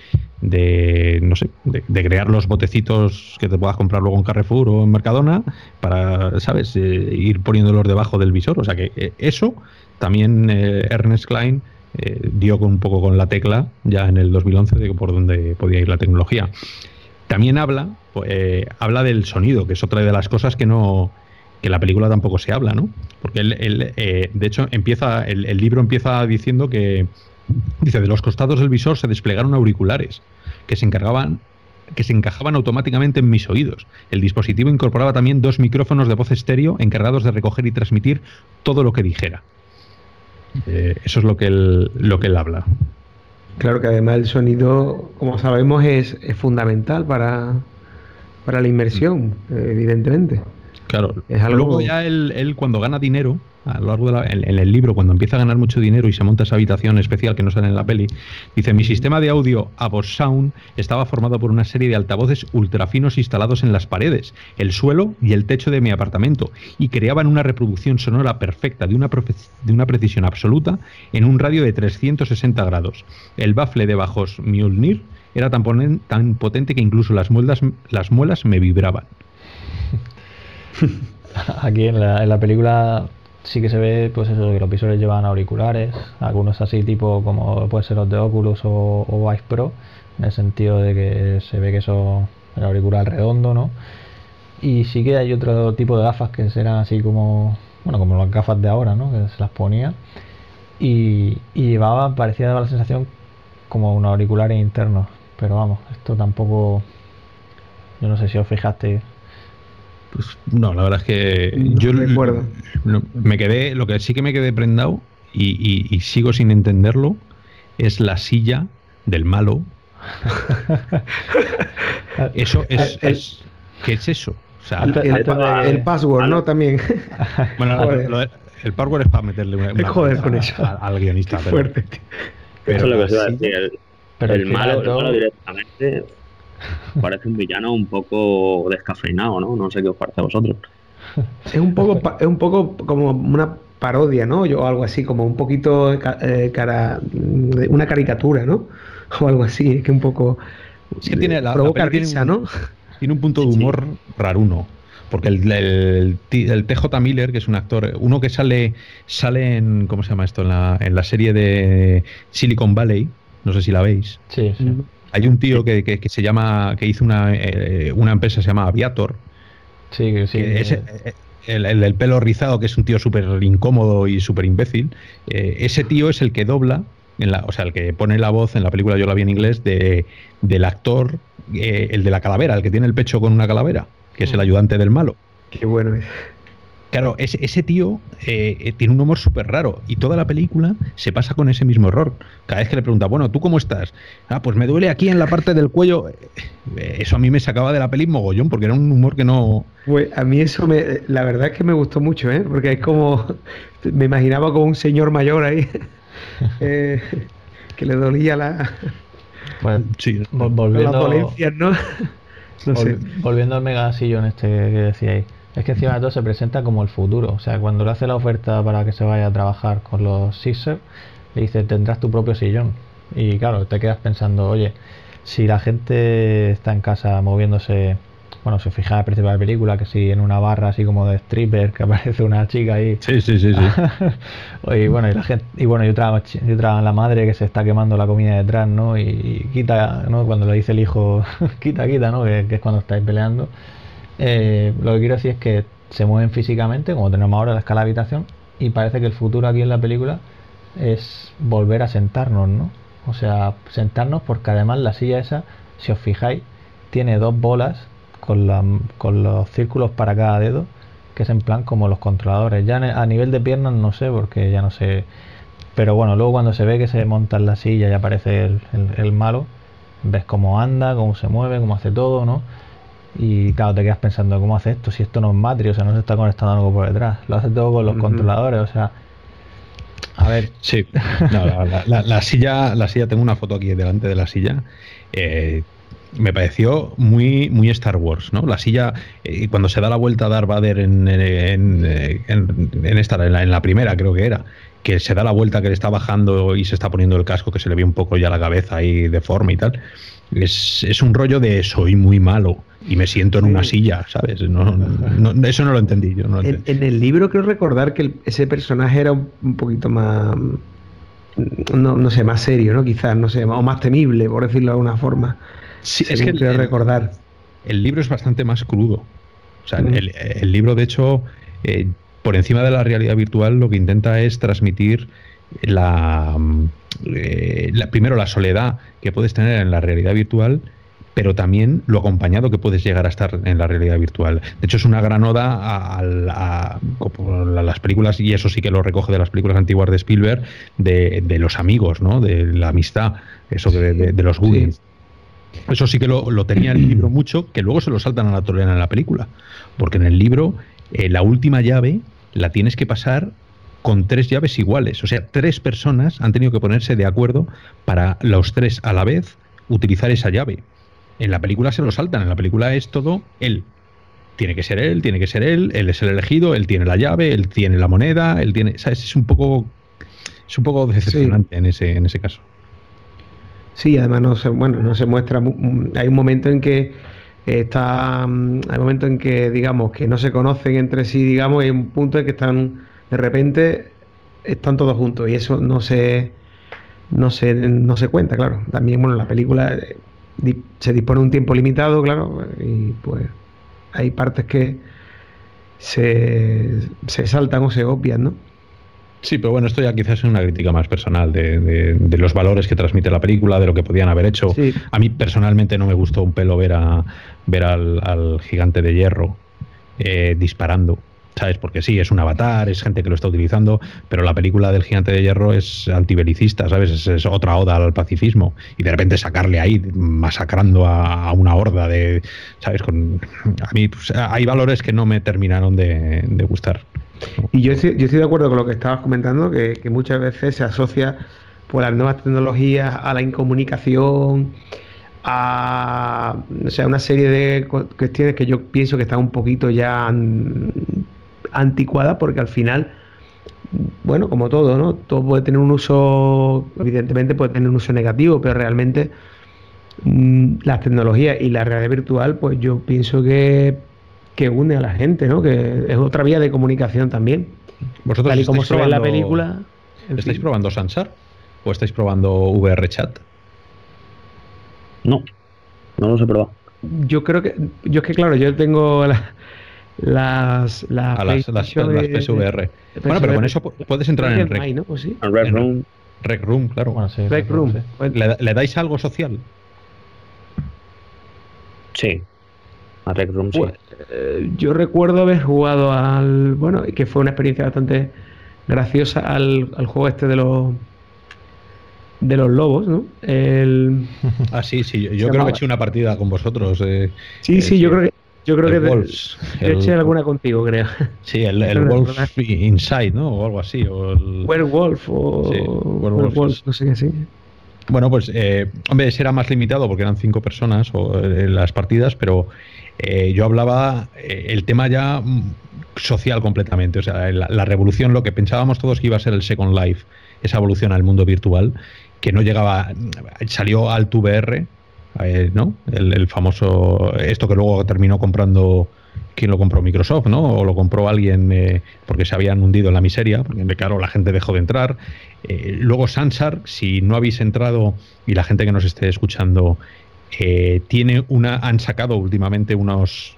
no sé, de, crear los botecitos que te puedas comprar luego en Carrefour o en Mercadona para, ¿sabes?, eh, ir poniéndolos debajo del visor. O sea, que eh, eso también eh, Ernest Klein dio con, un poco con la tecla ya en el 2011 de por dónde podía ir la tecnología. También habla, pues, habla del sonido, que es otra de las cosas que no que la película tampoco se habla, ¿no? Porque él, de hecho, empieza el, libro empieza diciendo que Dice, de los costados del visor se desplegaron auriculares que se encargaban que se encajaban automáticamente en mis oídos. El dispositivo incorporaba también dos micrófonos de voz estéreo encargados de recoger y transmitir todo lo que dijera. Eh, eso es lo que él, lo que él habla. Claro que además el sonido, como sabemos, es, es fundamental para, para la inmersión, evidentemente. Claro, es algo... luego ya él, él, cuando gana dinero, a lo largo de la, en, el libro, cuando empieza a ganar mucho dinero y se monta esa habitación especial que no sale en la peli, dice, mi sistema de audio Avos Sound estaba formado por una serie de altavoces ultrafinos instalados en las paredes, el suelo y el techo de mi apartamento, y creaban una reproducción sonora perfecta de una, de una precisión absoluta en un radio de 360 grados. El bafle de bajos Mjolnir era tan, potente que incluso las muelas, las muelas me vibraban. Aquí en la película sí que se ve pues eso que los visores llevan auriculares algunos así tipo como puede ser los de Oculus o, o Vice Pro en el sentido de que se ve que son el auricular redondo no y sí que hay otro tipo de gafas que serán así como bueno como las gafas de ahora no que se las ponía. Y, y llevaba parecía dar la sensación como unos auriculares internos pero vamos esto tampoco yo no sé si os fijaste pues no, la verdad es que yo recuerdo. me quedé, lo que sí que me quedé prendado y, sigo sin entenderlo es la silla del malo. eso es, ¿qué es eso? el, password, ¿no? También. Bueno, el password es para meterle una, joder con eso. Al, guionista. fuerte, Pero eso es lo que se va a decir. El, pero el, malo, el malo directamente parece un villano un poco descafeinado, ¿no? No sé qué os parece a vosotros. Es un poco, es un poco como una parodia, ¿no? Yo algo así, como un poquito eh, cara, una caricatura, ¿no? O algo así, es que un poco sí, tiene la, provoca risa, ¿no? Tiene un punto de humor raruno. Porque el, el, el, TJ Miller, que es un actor, uno que sale, sale en, ¿cómo se llama esto? En la, en la serie de Silicon Valley, no sé si la veis. Sí, sí. Hay un tío que, que, se llama, que hizo una, eh, una empresa, se llama Aviator. Sí, sí. Eh, el, el, pelo rizado, que es un tío súper incómodo y súper imbécil. Eh, ese tío es el que dobla, en la, o sea, el que pone la voz en la película, yo la vi en inglés, de, del actor, el de la calavera, el que tiene el pecho con una calavera, que es el mm. ayudante del malo. Qué bueno es. Claro, ese, ese tío eh, eh, tiene un humor súper raro y toda la película se pasa con ese mismo error. Cada vez que le pregunta, bueno, ¿tú cómo estás? Ah, pues me duele aquí en la parte del cuello. Eh, eso a mí me sacaba de la peli mogollón porque era un humor que no... Pues a mí eso, me, la verdad es que me gustó mucho, ¿eh? Porque es como... Me imaginaba como un señor mayor ahí que le dolía la... Bueno, sí, volviendo, las dolencias, ¿no? no sé. Volviendo al mega sillón este que decíais. Es que encima de todo se presenta como el futuro. O sea, cuando le hace la oferta para que se vaya a trabajar con los Sixers, le dice, tendrás tu propio sillón. Y claro, te quedas pensando, oye, si la gente está en casa moviéndose, bueno, se fija al principio de la película, que si en una barra así como de stripper, que aparece una chica ahí. Sí, sí, sí, sí. y bueno, y la gente, y bueno, y otra, y otra la madre que se está quemando la comida detrás, ¿no? Y, quita, ¿no? Cuando le dice el hijo, quita, quita, ¿no? Que, que es cuando estáis peleando. Eh, lo que quiero decir es que se mueven físicamente, como tenemos ahora la escala de habitación, y parece que el futuro aquí en la película es volver a sentarnos, ¿no? O sea, sentarnos porque además la silla esa, si os fijáis, tiene dos bolas con, con los círculos para cada dedo, que es en plan como los controladores. Ya a nivel de piernas no sé, porque ya no sé. Pero bueno, luego cuando se ve que se monta en la silla y aparece el, el malo, ves cómo anda, cómo se mueve, cómo hace todo, ¿no? Y claro, te quedas pensando, ¿cómo hace esto? Si esto no es Matrix, o sea, no se está conectando algo por detrás. Lo hace todo con los controladores, o sea. A ver. Sí, la, silla, la silla, tengo una foto aquí delante de la silla. Eh, me pareció muy, muy Star Wars, ¿no? La silla, eh, cuando se da la vuelta a Darth Vader en, en, en, esta, en la, primera creo que era, que se da la vuelta que le está bajando y se está poniendo el casco, que se le ve un poco ya la cabeza ahí deforme y tal. Es, es un rollo de soy muy malo y me siento en una silla, ¿sabes? No, eso no lo entendí yo. En, el libro creo recordar que ese personaje era un, poquito más, no, no, sé, más serio, ¿no? Quizás, no sé, o más temible, por decirlo de alguna forma. Sí, es que quiero recordar. El libro es bastante más crudo. O sea, el, libro, de hecho, eh, por encima de la realidad virtual, lo que intenta es transmitir la, eh, la, primero la soledad que puedes tener en la realidad virtual pero también lo acompañado que puedes llegar a estar en la realidad virtual. De hecho, es una gran oda a, las películas, y eso sí que lo recoge de las películas antiguas de Spielberg, de, los amigos, ¿no? de la amistad, eso de, los Goonies. Eso sí que lo, tenía el libro mucho, que luego se lo saltan a la tolera en la película. Porque en el libro, eh, la última llave la tienes que pasar con tres llaves iguales. O sea, tres personas han tenido que ponerse de acuerdo para los tres a la vez utilizar esa llave. En la película se lo saltan, en la película es todo él. Tiene que ser él, tiene que ser él, él es el elegido, él tiene la llave, él tiene la moneda, él tiene. ¿sabes? Es un poco. Es un poco decepcionante en, ese, en ese caso. Sí, además no se, bueno, no se muestra. Hay un momento en que está. Hay un momento en que, digamos, que no se conocen entre sí, digamos, y hay un punto en que están. De repente están todos juntos. Y eso no se. No se, no se cuenta, claro. También, bueno, la película se dispone un tiempo limitado, claro, y pues hay partes que se, saltan o se obvian, ¿no? Sí, pero bueno, esto ya quizás es una crítica más personal de, los valores que transmite la película, de lo que podían haber hecho. A mí personalmente no me gustó un pelo ver a ver al, gigante de hierro eh, disparando. ¿Sabes? Porque sí, es un avatar, es gente que lo está utilizando, pero la película del Gigante de Hierro es antibelicista, ¿sabes? Es, otra oda al pacifismo. Y de repente sacarle ahí, masacrando a, una horda de, ¿sabes? Con, a mí pues, hay valores que no me terminaron de, gustar. Y yo estoy, de acuerdo con lo que estabas comentando, que, muchas veces se asocia pues, las nuevas tecnologías a la incomunicación, a o sea, una serie de cuestiones que yo pienso que están un poquito ya anticuada porque al final, bueno, como todo, ¿no? Todo puede tener un uso, evidentemente puede tener un uso negativo, pero realmente mm, las tecnologías y la realidad virtual, pues yo pienso que, que une a la gente, ¿no? Que es otra vía de comunicación también. ¿Vosotros Tal como se ve en la película. ¿Estáis probando Sansar? ¿O estáis probando VR Chat? No, no lo he probado. Yo creo que, yo es que claro, yo tengo la, las, las, a las, las, PSVR. Bueno, pero con eso puedes entrar en Rec, ¿no? pues sí. Rec Room. Rec Room, claro. Bueno, sí, Rec Room. ¿Le, dais algo social? Sí. A Rec Room, sí. Pues, eh, yo recuerdo haber jugado al. Bueno, que fue una experiencia bastante graciosa al, al juego este de los de los lobos, ¿no? El... Ah, sí, sí. Yo, creo que he hecho una partida con vosotros. Eh, sí, sí, yo creo que yo creo que Wolves, he hecho alguna contigo, creo. Sí, el, el Wolf Inside, ¿no? O algo así. O el... Werewolf o sí, Werewolf, no sé qué sí. Bueno, pues, eh, hombre, ese era más limitado porque eran cinco personas o, eh, las partidas, pero eh, yo hablaba eh, el tema ya mm, social completamente. O sea, la, la, revolución, lo que pensábamos todos que iba a ser el Second Life, esa evolución al mundo virtual, que no llegaba, salió al VR eh, ¿no? El, famoso, esto que luego terminó comprando, ¿quién lo compró? Microsoft, ¿no? O lo compró alguien eh, porque se habían hundido en la miseria, porque claro, la gente dejó de entrar. Eh, luego Sansar, si no habéis entrado y la gente que nos esté escuchando tiene una, han sacado últimamente unos,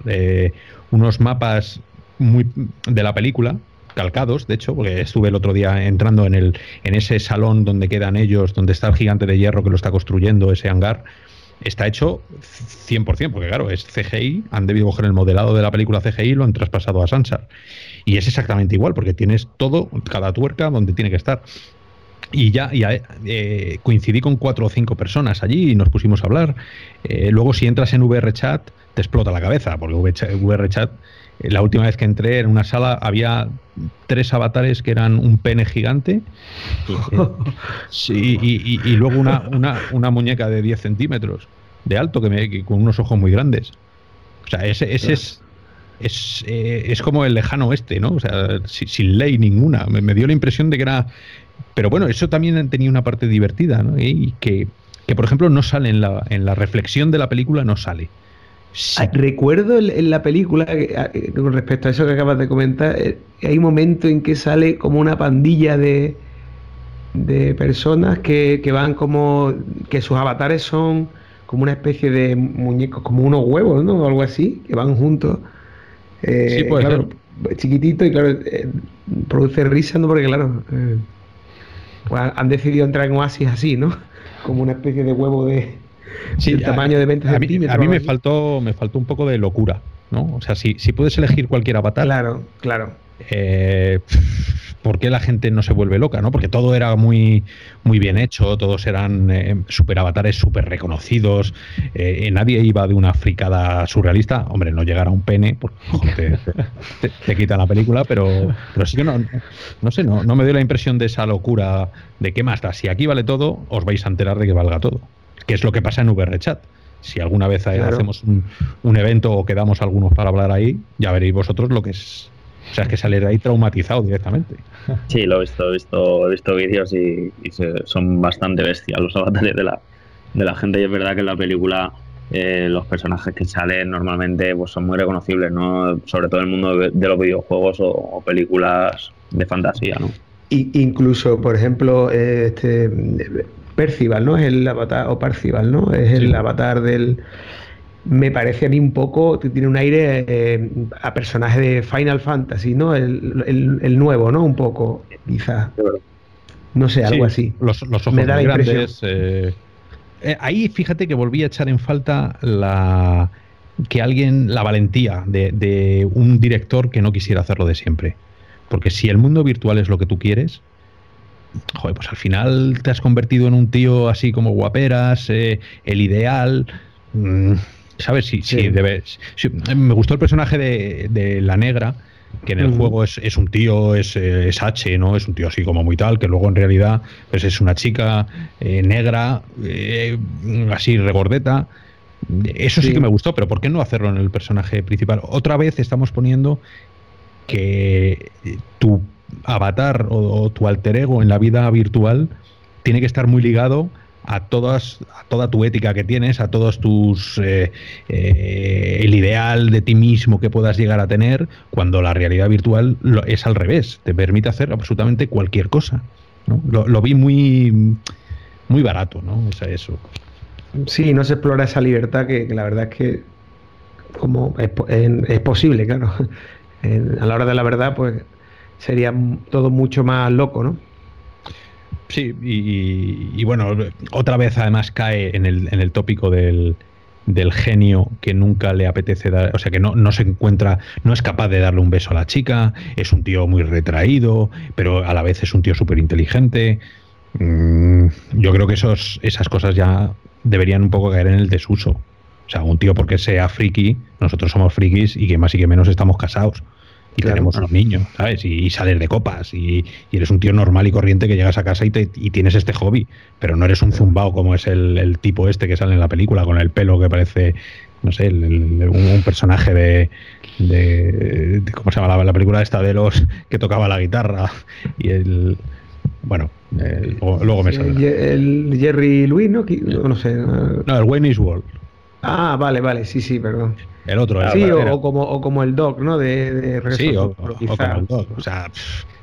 unos mapas muy de la película, calcados, de hecho, porque estuve el otro día entrando en, el, en ese salón donde quedan ellos, donde está el gigante de hierro que lo está construyendo, ese hangar, está hecho 100%, porque claro, es CGI, han debido coger el modelado de la película CGI y lo han traspasado a Sansar. Y es exactamente igual, porque tienes todo, cada tuerca donde tiene que estar. Y ya, eh, coincidí con cuatro o cinco personas allí y nos pusimos a hablar. Eh, luego, si entras en VRChat, te explota la cabeza, porque VRChat eh, la última vez que entré en una sala había tres avatares que eran un pene gigante sí, y, luego una, una, muñeca de 10 centímetros de alto que me, con unos ojos muy grandes. O sea, ese, ese es, es, eh, es, como el lejano oeste, ¿no? O sea, sin, ley ninguna. Me, dio la impresión de que era... Pero bueno, eso también tenía una parte divertida, ¿no? Y que, que, por ejemplo, no sale en la, en la reflexión de la película, no sale. Ah, recuerdo en la película, ah, eh, con respecto a eso que acabas de comentar, eh, hay un momento en que sale como una pandilla de, de personas que, van como, que sus avatares son como una especie de muñecos, como unos huevos, ¿no? O algo así, que van juntos. Eh, sí, claro, chiquitito y claro, produce risa, ¿no? Porque claro, pues han decidido entrar en oasis así, ¿no? Como una especie de huevo de, el tamaño de 20 centímetros. A mí, me faltó, me faltó un poco de locura, ¿no? O sea, si, si puedes elegir cualquier avatar. Claro, claro. Eh, ¿Por qué la gente no se vuelve loca? ¿no? Porque todo era muy, muy bien hecho, todos eran eh, super avatares súper reconocidos, eh, nadie iba de una fricada surrealista. Hombre, no llegar a un pene, porque te, te, quita la película, pero, pero sí que no, no sé, no, no me dio la impresión de esa locura de qué más da. Si aquí vale todo, os vais a enterar de que valga todo, que es lo que pasa en VRChat si alguna vez hacemos un, un, evento o quedamos algunos para hablar ahí, ya veréis vosotros lo que es o sea, es que sale ahí traumatizado directamente. Sí, lo he visto, he visto, he visto vídeos y, son bastante bestias los avatares de la, de la gente. Y es verdad que en la película eh, los personajes que salen normalmente pues, son muy reconocibles, ¿no? Sobre todo en el mundo de, los videojuegos o, películas de fantasía, ¿no? incluso, por ejemplo, este Percival, ¿no? Es el avatar, o Parcival, ¿no? Es el avatar del me parece a mí un poco, tiene un aire eh, a personaje de Final Fantasy, ¿no? El, nuevo, ¿no? Un poco, quizás. No sé, algo así. Los, ojos me da grandes. Eh, eh, ahí fíjate que volví a echar en falta la que alguien, la valentía de, de, un director que no quisiera hacerlo de siempre. Porque si el mundo virtual es lo que tú quieres, joder, pues al final te has convertido en un tío así como guaperas, el ideal. Mm, ¿Sabes? Sí, sí. debes. me gustó el personaje de, la negra, que en el juego es, un tío, es, es, H, ¿no? Es un tío así como muy tal, que luego en realidad pues es una chica eh, negra, eh, así regordeta. Eso sí. que me gustó, pero ¿por qué no hacerlo en el personaje principal? Otra vez estamos poniendo que tu avatar o tu alter ego en la vida virtual tiene que estar muy ligado a todas a toda tu ética que tienes, a todos tus eh, eh, el ideal de ti mismo que puedas llegar a tener, cuando la realidad virtual es al revés, te permite hacer absolutamente cualquier cosa. Lo, vi muy muy barato, ¿no? O sea, eso. Sí, no se explora esa libertad que, la verdad es que como es, posible, claro. a la hora de la verdad, pues sería todo mucho más loco, ¿no? Sí, y, bueno, otra vez además cae en el, en el tópico del, del genio que nunca le apetece dar, o sea, que no, no, se encuentra, no es capaz de darle un beso a la chica, es un tío muy retraído, pero a la vez es un tío súper inteligente. Mm, yo creo que esos, esas cosas ya deberían un poco caer en el desuso. O sea, un tío porque sea friki, nosotros somos frikis y que más y que menos estamos casados y tenemos unos niños, ¿sabes? Y, sales de copas y, eres un tío normal y corriente que llegas a casa y, tienes este hobby, pero no eres un zumbao como es el, tipo este que sale en la película con el pelo que parece, no sé, un, personaje de, de, ¿Cómo se llama la, película esta de los que tocaba la guitarra? Y el. Bueno, eh, luego, me sale. El Jerry Louis, ¿no? No sé. No, el Wayne World. Ah, vale, vale, sí, sí, perdón. El otro. sí, o, como, o como el Doc, ¿no? De, sí, o, como el Doc. O sea,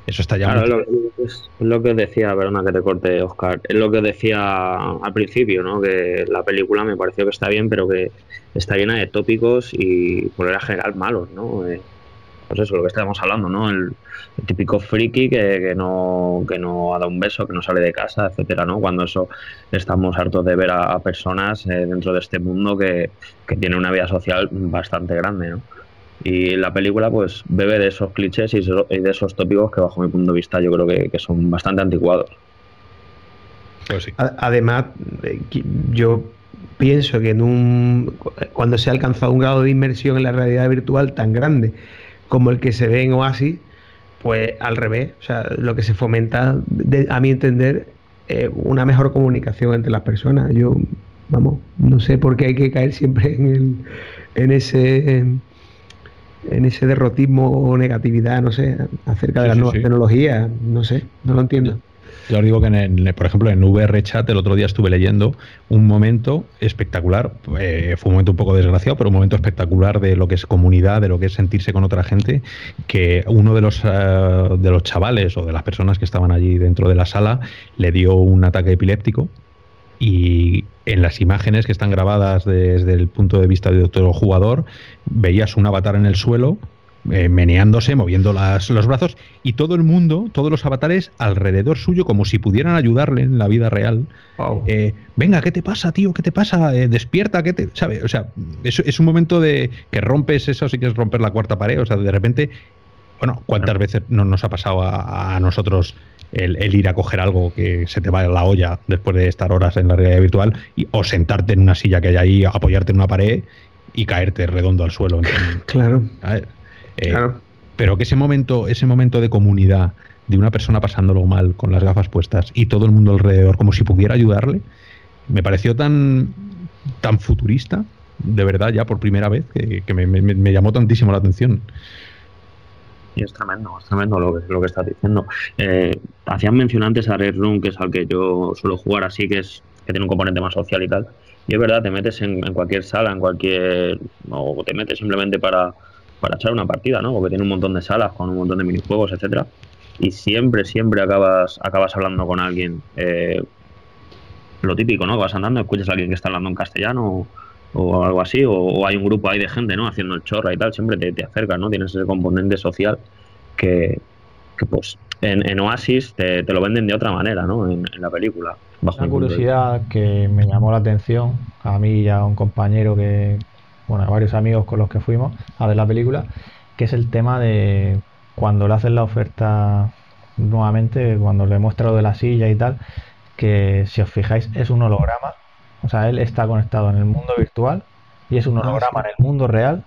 eso está ya. Claro, es lo que os decía, perdona que te corte, Oscar. Es lo que os decía al principio, ¿no? Que la película me pareció que está bien, pero que está llena de tópicos y por era general malos, ¿no? Eh, pues eso, lo que estábamos hablando, ¿no? El, típico friki que, no, que no ha dado un beso, que no sale de casa, etcétera, ¿no? Cuando eso estamos hartos de ver a, personas eh, dentro de este mundo que, que tienen una vida social bastante grande, ¿no? Y la película, pues, bebe de esos clichés y de esos tópicos que, bajo mi punto de vista, yo creo que, son bastante anticuados. Pues además, eh, yo pienso que en un cuando se ha alcanzado un grado de inmersión en la realidad virtual tan grande como el que se ve en Oasis, pues al revés. O sea, lo que se fomenta, a mi entender, es una mejor comunicación entre las personas. Yo, vamos, no sé por qué hay que caer siempre en, el, en ese en ese derrotismo o negatividad, no sé, acerca de las nuevas tecnologías, no sé, no lo entiendo. Yo os digo que, en por ejemplo, en VR Chat el otro día estuve leyendo un momento espectacular, eh, fue un momento un poco desgraciado, pero un momento espectacular de lo que es comunidad, de lo que es sentirse con otra gente, que uno de los, eh, de los chavales o de las personas que estaban allí dentro de la sala le dio un ataque epiléptico y en las imágenes que están grabadas desde el punto de vista de otro jugador, veías un avatar en el suelo eh, meneándose, moviendo las, los brazos, y todo el mundo, todos los avatares alrededor suyo, como si pudieran ayudarle en la vida real. Eh, Venga, ¿qué te pasa, tío? ¿Qué te pasa? Eh, despierta, ¿qué te...? ¿Sabe? O sea, es, es, un momento de que rompes eso, si quieres romper la cuarta pared, o sea, de repente... Bueno, ¿cuántas veces no nos ha pasado a, nosotros el, ir a coger algo que se te va a la olla después de estar horas en la realidad virtual y, o sentarte en una silla que hay ahí, apoyarte en una pared y caerte redondo al suelo. claro. Eh, pero que ese momento, ese momento de comunidad, de una persona pasándolo mal con las gafas puestas y todo el mundo alrededor como si pudiera ayudarle, me pareció tan, tan futurista, de verdad, ya por primera vez, que, me, llamó tantísimo la atención. Y es tremendo, es tremendo lo que, lo que estás diciendo. Eh, hacían mención antes a Red Room, que es al que yo suelo jugar así, que es que tiene un componente más social y tal. Y es verdad, te metes en, en cualquier sala, en cualquier. o te metes simplemente para, para echar una partida, ¿no? Porque tiene un montón de salas con un montón de minijuegos, etcétera. Y siempre, siempre acabas, acabas hablando con alguien. Eh, lo típico, ¿no? Vas andando, escuchas a alguien que está hablando en castellano o, algo así, o, hay un grupo ahí de gente, ¿no? Haciendo el chorra y tal, siempre te, te acercas, ¿no? Tienes ese componente social que, pues, en, Oasis te, lo venden de otra manera, ¿no? En, la película. Una curiosidad que me llamó la atención a mí y a un compañero que, bueno, a varios amigos con los que fuimos a ver la película, que es el tema de cuando le hacen la oferta nuevamente, cuando le muestra lo de la silla y tal, que si os fijáis es un holograma, o sea, él está conectado en el mundo virtual y es un ah, holograma en el mundo real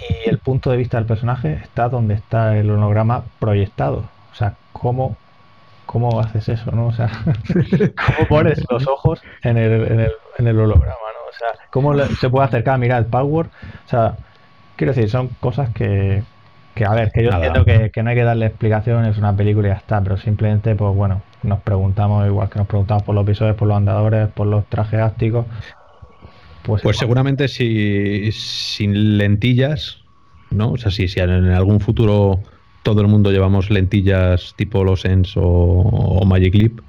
y el punto de vista del personaje está donde está el holograma proyectado. O sea, ¿cómo, cómo haces eso? ¿no? O sea, ¿cómo pones los ojos en el, en el, en el holograma? Sea, ¿cómo se puede acercar a mirar el Power? O sea, quiero decir, son cosas que, que a ver, que yo entiendo que, no hay que darle explicaciones, es una película y ya está, pero simplemente, pues bueno, nos preguntamos, igual que nos preguntamos por los episodios, por los andadores, por los trajes ácticos. Pues, pues seguramente si sin lentillas, ¿no? O sea, si, si en algún futuro todo el mundo llevamos lentillas tipo Losens o, o Magic Leap,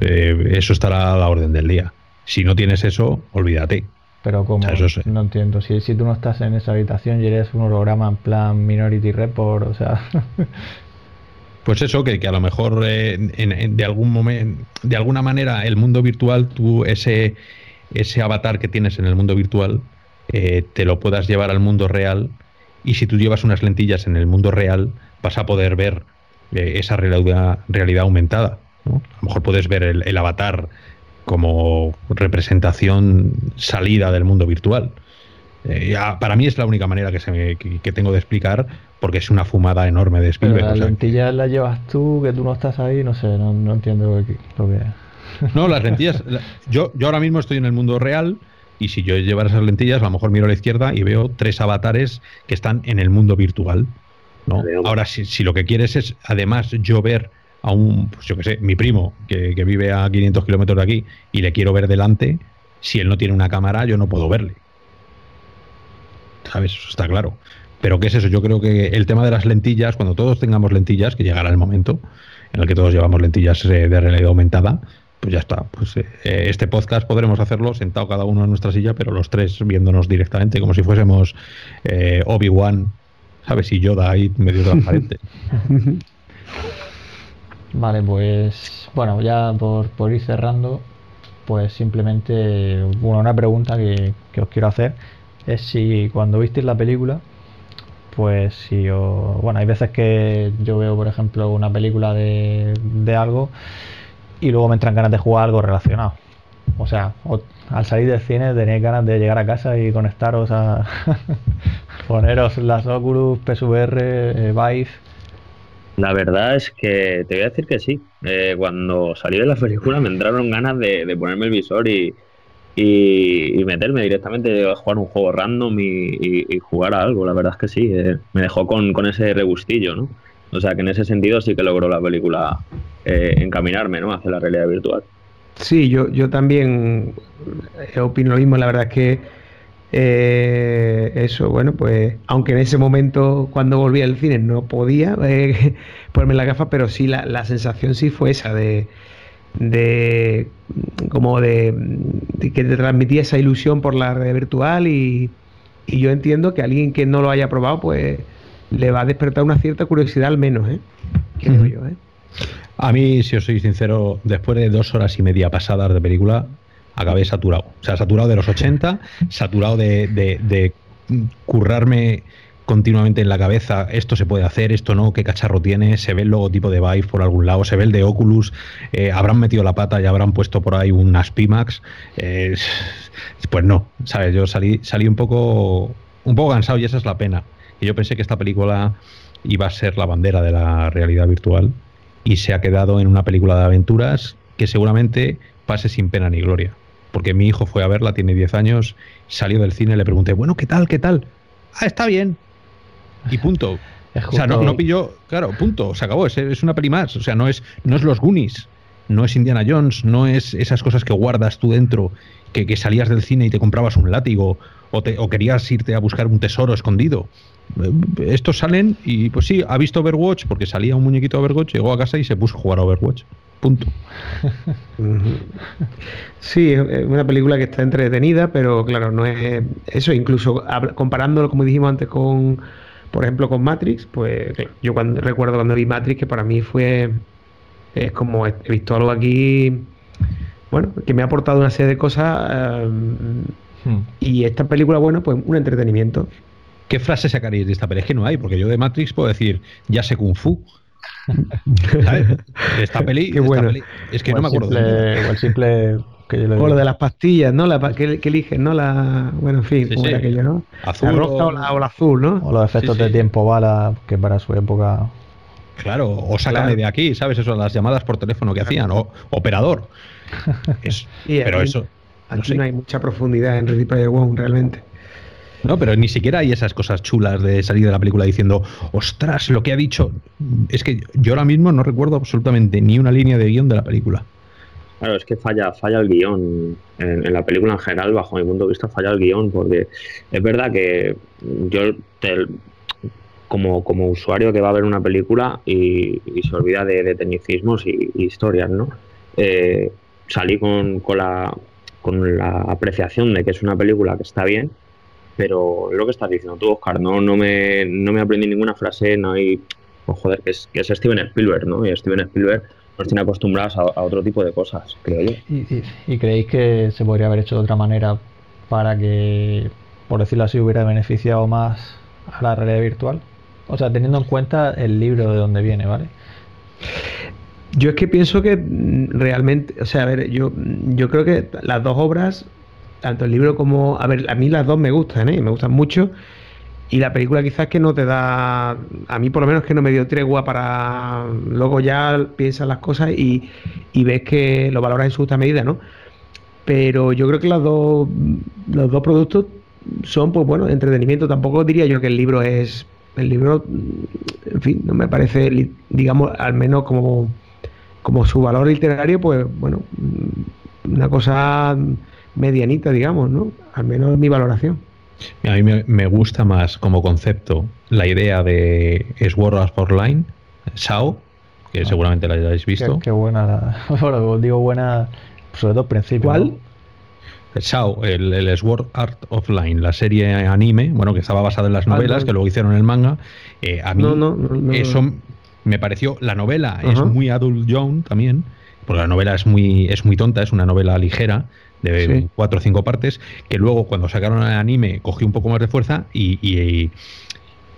eh, eso estará a la orden del día. Si no tienes eso, olvídate. Pero como no entiendo, si, si tú no estás en esa habitación y eres un holograma en plan Minority Report, o sea... pues eso, que, que, a lo mejor eh, de algún momento, de alguna manera, el mundo virtual, tú ese, ese avatar que tienes en el mundo virtual, eh, te lo puedas llevar al mundo real. Y si tú llevas unas lentillas en el mundo real, vas a poder ver eh, esa realidad, realidad aumentada. A lo mejor puedes ver el, el avatar como representación salida del mundo virtual. Eh, para mí es la única manera que, se que, tengo de explicar, porque es una fumada enorme de Spielberg. las lentillas las llevas tú, que tú no estás ahí, no sé, no, entiendo lo que, No, las lentillas, yo, yo ahora mismo estoy en el mundo real y si yo llevara esas lentillas, a lo mejor miro a la izquierda y veo tres avatares que están en el mundo virtual. ¿no? Ahora, si, si lo que quieres es además yo ver a un, pues yo que sé, mi primo que, vive a 500 kilómetros de aquí y le quiero ver delante, si él no tiene una cámara, yo no puedo verle. ¿Sabes? Eso está claro. Pero ¿qué es eso? Yo creo que el tema de las lentillas, cuando todos tengamos lentillas, que llegará el momento en el que todos llevamos lentillas eh, de realidad aumentada, pues ya está. Pues eh, este podcast podremos hacerlo sentado cada uno en nuestra silla, pero los tres viéndonos directamente, como si fuésemos eh, Obi-Wan, ¿sabes? Y Yoda ahí medio transparente. Vale, pues bueno, ya por, ir cerrando, pues simplemente una pregunta que, os quiero hacer es si cuando visteis la película, pues si os, bueno, hay veces que yo veo, por ejemplo, una película de, de algo y luego me entran ganas de jugar algo relacionado. O sea, al salir del cine tenéis ganas de llegar a casa y conectaros a poneros las Oculus, PSVR, eh, Vive la verdad es que te voy a decir que sí. Eh, cuando salí de la película me entraron ganas de, ponerme el visor y, y, meterme directamente a jugar un juego random y, jugar a algo. La verdad es que sí. Eh, me dejó con, ese regustillo, ¿no? O sea que en ese sentido sí que logró la película eh, encaminarme, ¿no? Hacia la realidad virtual. Sí, yo, yo también opino lo mismo. La verdad es que eh, eso, bueno, pues aunque en ese momento cuando volví al cine no podía eh, ponerme la gafa, pero sí la, sensación sí fue esa de, de como de, que te transmitía esa ilusión por la red virtual y, Y yo entiendo que alguien que no lo haya probado, pues le va a despertar una cierta curiosidad al menos, ¿eh? Creo yo, ¿eh? A mí, si os soy sincero, después de dos horas y media pasadas de película, acabé saturado. O sea, saturado de los 80, saturado de, currarme continuamente en la cabeza, esto se puede hacer, esto no, qué cacharro tiene, se ve el logotipo de Vive por algún lado, se ve el de Oculus, eh, habrán metido la pata y habrán puesto por ahí un Aspimax. Eh, pues no, ¿sabes? Yo salí, salí un poco un poco cansado y esa es la pena. Y yo pensé que esta película iba a ser la bandera de la realidad virtual y se ha quedado en una película de aventuras que seguramente pase sin pena ni gloria. Porque mi hijo fue a verla, tiene 10 años, salió del cine, le pregunté, bueno, ¿qué tal? ¿Qué tal? Ah, está bien. Y punto. O sea, no, pilló, claro, punto, se acabó, es, una peli más, o sea, no es, no es los Goonies, no es Indiana Jones, no es esas cosas que guardas tú dentro, que, salías del cine y te comprabas un látigo, o, querías irte a buscar un tesoro escondido. Eh, estos salen y pues sí, ha visto Overwatch porque salía un muñequito de Overwatch, llegó a casa y se puso a jugar a Overwatch. Punto. Sí, es una película que está entretenida, pero claro, no es eso, incluso comparándolo, como dijimos antes, con, por ejemplo, con Matrix, pues yo recuerdo cuando vi Matrix, que para mí fue, es como he visto algo aquí, bueno, que me ha aportado una serie de cosas, eh, hmm. y esta película, bueno, pues un entretenimiento. ¿Qué frase sacaréis de esta película? Es que no hay, porque yo de Matrix puedo decir, ya sé Kung Fu, esta peli, es que no me acuerdo. el simple o lo de las pastillas, ¿no? La, que, eligen, ¿no? La, bueno, en fin, como era aquello, ¿no? Azul o, la, azul, ¿no? O los efectos de tiempo bala, que para su época. Claro, o sácame de aquí, ¿sabes? Eso, las llamadas por teléfono que hacían, o operador. pero eso. Aquí no, hay mucha profundidad en Ready Player One, realmente. No, pero ni siquiera hay esas cosas chulas de salir de la película diciendo, ostras, lo que ha dicho. Es que yo ahora mismo no recuerdo absolutamente ni una línea de guion de la película. Claro, es que falla, falla el guion. En, la película en general, bajo mi punto de vista, falla el guion, porque es verdad que yo como, como usuario que va a ver una película y, se olvida de, tecnicismos y, historias, ¿no? Eh, salí con, con, la, con la apreciación de que es una película que está bien, pero lo que estás diciendo tú, Oscar, no, no, me, no me aprendí ninguna frase, no hay... Pues joder, que es, que es Steven Spielberg, ¿no? Y Steven Spielberg nos tiene acostumbrados a, otro tipo de cosas, creo yo. ¿Y, creéis que se podría haber hecho de otra manera para que, por decirlo así, hubiera beneficiado más a la realidad virtual? O sea, teniendo en cuenta el libro de donde viene, ¿vale? Yo es que pienso que realmente, o sea, a ver, yo, yo creo que las dos obras tanto el libro como. A ver, a mí las dos me gustan, ¿eh? Me gustan mucho. Y la película quizás que no te da. A mí por lo menos que no me dio tregua para. Luego ya piensas las cosas y, y ves que lo valoras en su justa medida, ¿no? Pero yo creo que las dos, los dos productos son, pues bueno, entretenimiento. Tampoco diría yo que el libro es. El libro, en fin, no me parece, digamos, al menos como, como su valor literario, pues bueno, una cosa medianita, digamos, ¿no? Al menos mi valoración. A mí me, gusta más como concepto la idea de Sword Art Online, SAO, que ah. seguramente la hayáis visto. Qué, buena, la, digo buena, sobre todo principio. ¿Cuál? SAO, el, Sword Art Offline, la serie anime, bueno, que estaba basada en las ah, novelas, que luego hicieron el manga. Eh, a mí eso me pareció, la novela es muy adult young también, porque la novela es muy, es muy tonta, es una novela ligera, de cuatro o cinco partes, que luego cuando sacaron el anime cogió un poco más de fuerza y,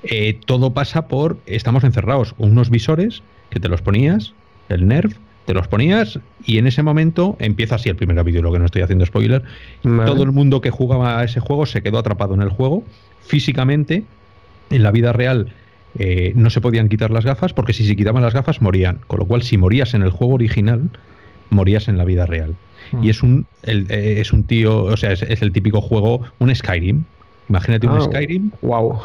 eh, todo pasa por, estamos encerrados, unos visores que te los ponías, el nerf, te los ponías y en ese momento empieza así el primer capítulo, que no estoy haciendo spoiler, todo el mundo que jugaba a ese juego se quedó atrapado en el juego, físicamente, en la vida real. Eh, no se podían quitar las gafas porque si se quitaban las gafas morían. Con lo cual, si morías en el juego original, morías en la vida real. Y es un, eh, es un tío, o sea, es, el típico juego, un Skyrim. Imagínate un ah, Skyrim. Wow.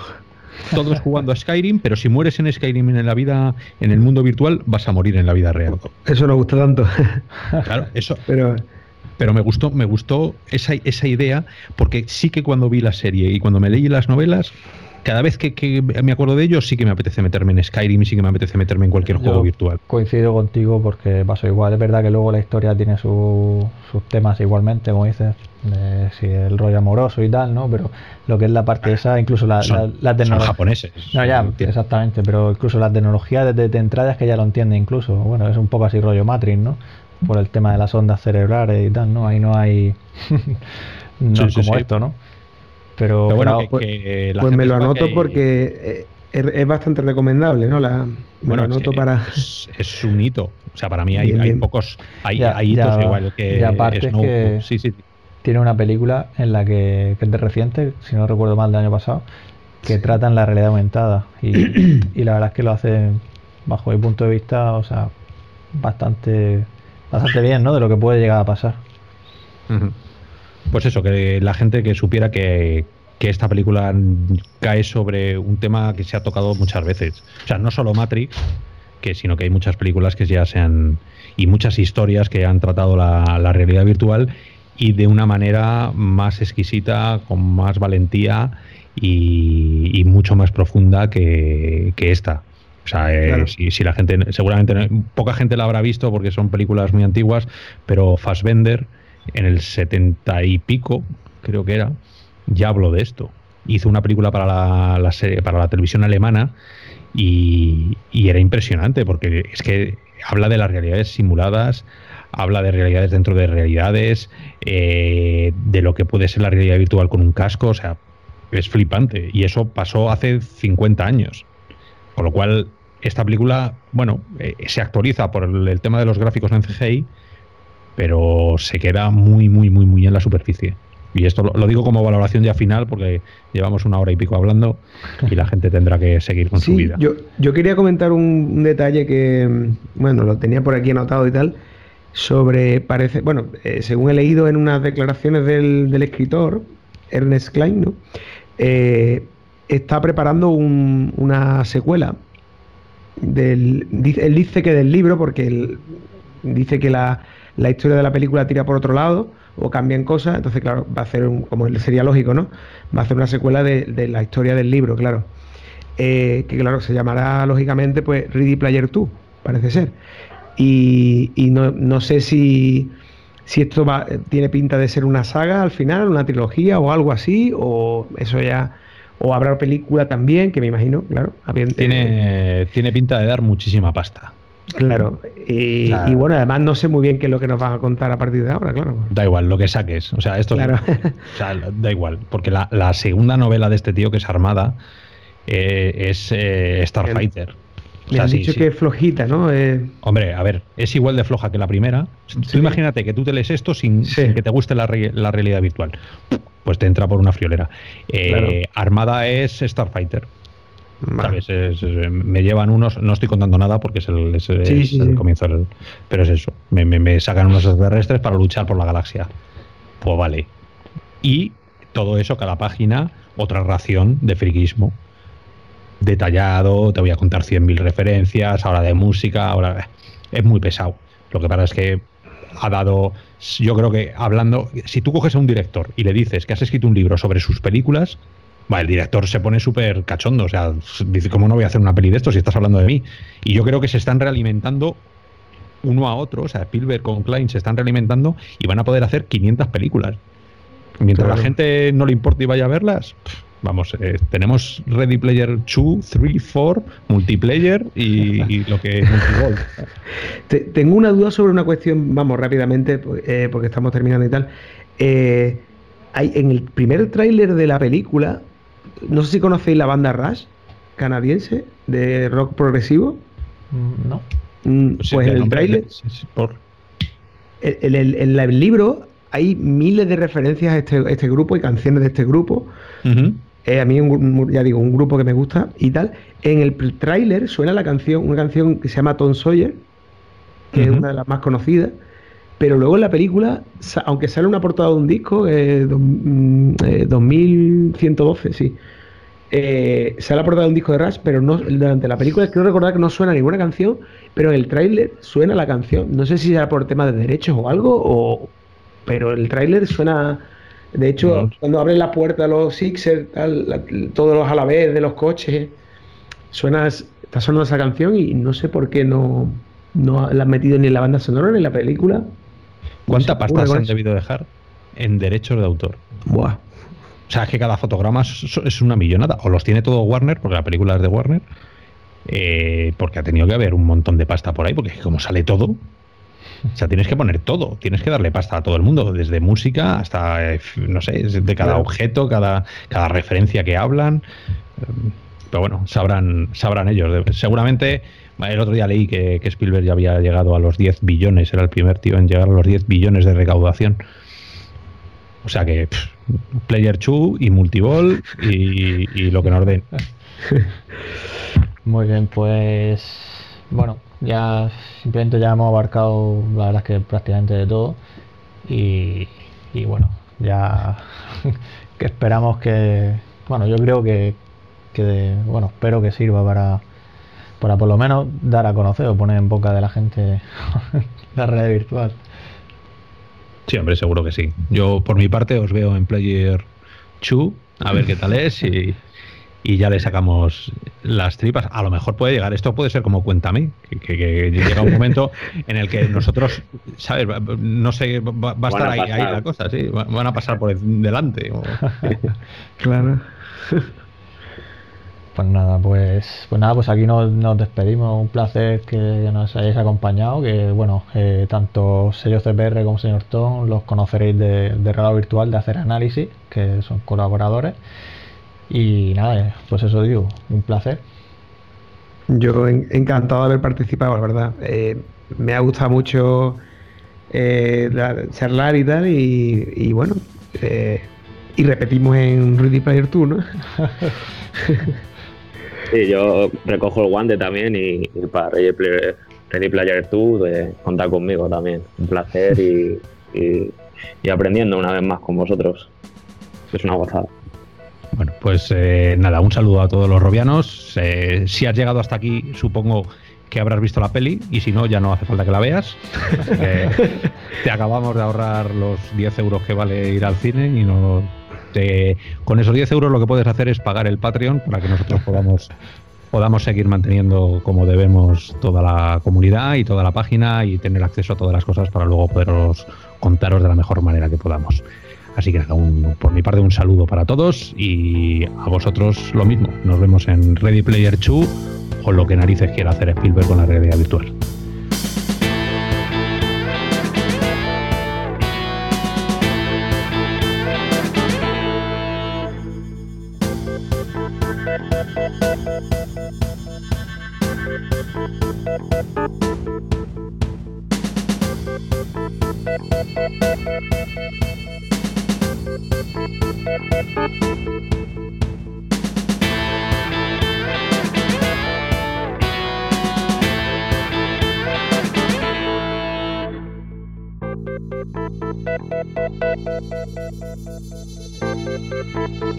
Todos jugando a Skyrim, pero si mueres en Skyrim en la vida, en el mundo virtual, vas a morir en la vida real. Eso no gusta tanto. Claro, eso. Pero pero me gustó, me gustó esa, esa idea, porque sí que cuando vi la serie y cuando me leí las novelas, cada vez que, me acuerdo de ellos, sí que me apetece meterme en Skyrim, sí que me apetece meterme en cualquier juego virtual. Coincido contigo porque paso igual. Es verdad que luego la historia tiene sus temas igualmente, como dices, si el rollo amoroso y tal, ¿no? Pero lo que es la parte esa, incluso la, la, tecnología. japoneses. No, ya, exactamente, pero incluso la tecnología de, de, entrada es que ya lo entiende, incluso. Bueno, es un poco así rollo Matrix, ¿no? Por el tema de las ondas cerebrales y tal, ¿no? Ahí no hay. no es como esto, ¿no? Pero, bueno, pues, pues me lo anoto porque eh, es, bastante recomendable, ¿no? La, bueno, lo anoto para... Es, un hito. O sea, para mí hay, hay pocos. Hay, hay hitos igual que. Y aparte es que sí, sí. tiene una película en la que, que es de reciente, si no recuerdo mal, del año pasado, que tratan la realidad aumentada. Y, y la verdad es que lo hace, bajo mi punto de vista, o sea, bastante, bastante bien, ¿no? De lo que puede llegar a pasar. Pues eso, que la gente que supiera que, esta película cae sobre un tema que se ha tocado muchas veces. O sea, no solo Matrix, que, sino que hay muchas películas que ya se han. y muchas historias que han tratado la, realidad virtual y de una manera más exquisita, con más valentía y, mucho más profunda que, esta. O sea, eh, si, la gente, seguramente poca gente la habrá visto porque son películas muy antiguas, pero Fassbender en el setenta y pico, creo que era, ya habló de esto. Hizo una película para la, serie, para la televisión alemana y, era impresionante porque es que habla de las realidades simuladas, habla de realidades dentro de realidades, eh, de lo que puede ser la realidad virtual con un casco, o sea, es flipante. Y eso pasó hace 50 años. Con lo cual, esta película, bueno, eh, se actualiza por el, tema de los gráficos en CGI, pero se queda muy, muy, muy, muy en la superficie. Y esto lo, digo como valoración ya final porque llevamos una hora y pico hablando y la gente tendrá que seguir con su vida. Yo, yo quería comentar un, detalle que, bueno, lo tenía por aquí anotado y tal, sobre, parece, bueno, eh, según he leído en unas declaraciones del, escritor, Ernest Klein, ¿no? Eh, está preparando una secuela. Del, él dice que del libro, porque él dice que la, la historia de la película tira por otro lado o cambian cosas, entonces claro, va a hacer, como sería lógico, ¿no? Va a hacer una secuela de, la historia del libro, claro. Eh, que claro, se llamará lógicamente pues Ready Player 2, parece ser. Y, no, sé si, si esto va, tiene pinta de ser una saga al final, una trilogía o algo así, o eso ya o habrá película también, que me imagino, claro. Tiene, tiene pinta de dar muchísima pasta. Claro, y, bueno, además no sé muy bien qué es lo que nos van a contar a partir de ahora, claro. Da igual, lo que saques. O sea, esto da igual, porque la, segunda novela de este tío, que es Armada, eh, es eh, Starfighter. Me han dicho que es flojita, ¿no? Eh, Hombre, a ver, es igual de floja que la primera. Tú imagínate que tú te lees esto sin, que te guste la, realidad virtual. Pues te entra por una friolera. Armada es Starfighter me llevan unos, no estoy contando nada porque es el, comienzo, pero es eso, me, sacan unos extraterrestres para luchar por la galaxia. Pues vale. Y todo eso, cada página, otra ración de friquismo. Detallado, te voy a contar 100.000 referencias, ahora de música, ahora... Es muy pesado. Lo que pasa es que ha dado, yo creo que hablando, si tú coges a un director y le dices que has escrito un libro sobre sus películas, el director se pone súper cachondo, o sea, dice, ¿cómo no voy a hacer una peli de esto si estás hablando de mí? Y yo creo que se están realimentando uno a otro, o sea, Spielberg con Klein se están realimentando y van a poder hacer 500 películas. Mientras la gente no le importe y vaya a verlas, vamos, eh, tenemos Ready Player 2, 3, 4, multiplayer y, lo que es Tengo una duda sobre una cuestión, vamos, rápidamente, eh, porque estamos terminando y tal. Eh, hay, en el primer tráiler de la película no sé si conocéis la banda Rush canadiense de rock progresivo. Mm, no. Mm, pues, en el trailer. En, el, libro hay miles de referencias a este, este grupo y canciones de este grupo. a mí, ya digo, un grupo que me gusta y tal. En el tráiler suena la canción, una canción que se llama Tom Sawyer, que es una de las más conocidas. Pero luego en la película, aunque sale una portada de un disco, eh, 2112, mm, eh, sí. Eh, sale la portada de un disco de Rush, pero no durante la película quiero recordar que no suena ninguna canción, pero en el tráiler suena la canción. No sé si será por tema de derechos o algo, o, pero el tráiler suena De hecho, cuando abren la puerta los Sixers, todos los a la vez de los coches, suena, está sonando esa canción y no sé por qué no, no la han metido ni en la banda sonora ni en la película. ¿Cuánta pasta se han debido dejar en derechos de autor? Buah. O sea, es que cada fotograma es una millonada. O los tiene todo Warner, porque la película es de Warner, eh, porque ha tenido que haber un montón de pasta por ahí, porque como sale todo, o sea, tienes que poner todo, tienes que darle pasta a todo el mundo, desde música hasta, eh, no sé, de cada objeto, cada, cada referencia que hablan. Pero bueno, sabrán, sabrán ellos. Seguramente, el otro día leí que, Spielberg ya había llegado a los 10 billones, era el primer tío en llegar a los 10 billones de recaudación. O sea que Player 2 y Multiball y, lo que nos den. Muy bien, pues bueno, ya simplemente ya hemos abarcado la verdad es que prácticamente de todo y, bueno, ya que esperamos que, bueno, yo creo que bueno, espero que sirva para, para por lo menos dar a conocer o poner en boca de la gente la red virtual. Sí, hombre, seguro que sí. Yo por mi parte os veo en Player 2, a ver qué tal es y y ya le sacamos las tripas. A lo mejor puede llegar, esto puede ser como cuéntame, que, que, llega un momento en el que nosotros, ¿sabes? No sé, va, a estar ahí, ahí, la cosa, sí, van a pasar por delante. claro. Pues nada, pues, pues nada, pues aquí nos, nos despedimos. Un placer que nos hayáis acompañado. Que bueno, eh, tanto sello CPR como señor Tom los conoceréis de, de Reloj Virtual de hacer análisis, que son colaboradores. Y nada, pues eso digo, un placer. Yo encantado de haber participado, la verdad. Eh, me ha gustado mucho eh, charlar y tal, y, bueno, eh, y repetimos en Ready Player 2, ¿no? sí, yo recojo el guante también y, para Ready Player, Player 2 de contar conmigo también. Un placer y, y aprendiendo una vez más con vosotros. Es una gozada. Bueno, pues eh, nada, un saludo a todos los robianos. Eh, si has llegado hasta aquí, supongo que habrás visto la peli y si no, ya no hace falta que la veas. te acabamos de ahorrar los 10 euros que vale ir al cine y no con esos 10 euros lo que puedes hacer es pagar el Patreon para que nosotros podamos podamos seguir manteniendo como debemos toda la comunidad y toda la página y tener acceso a todas las cosas para luego poderos contaros de la mejor manera que podamos. Así que nada, por mi parte un saludo para todos y a vosotros lo mismo. Nos vemos en Ready Player 2 o lo que narices quiera hacer Spielberg con la realidad virtual.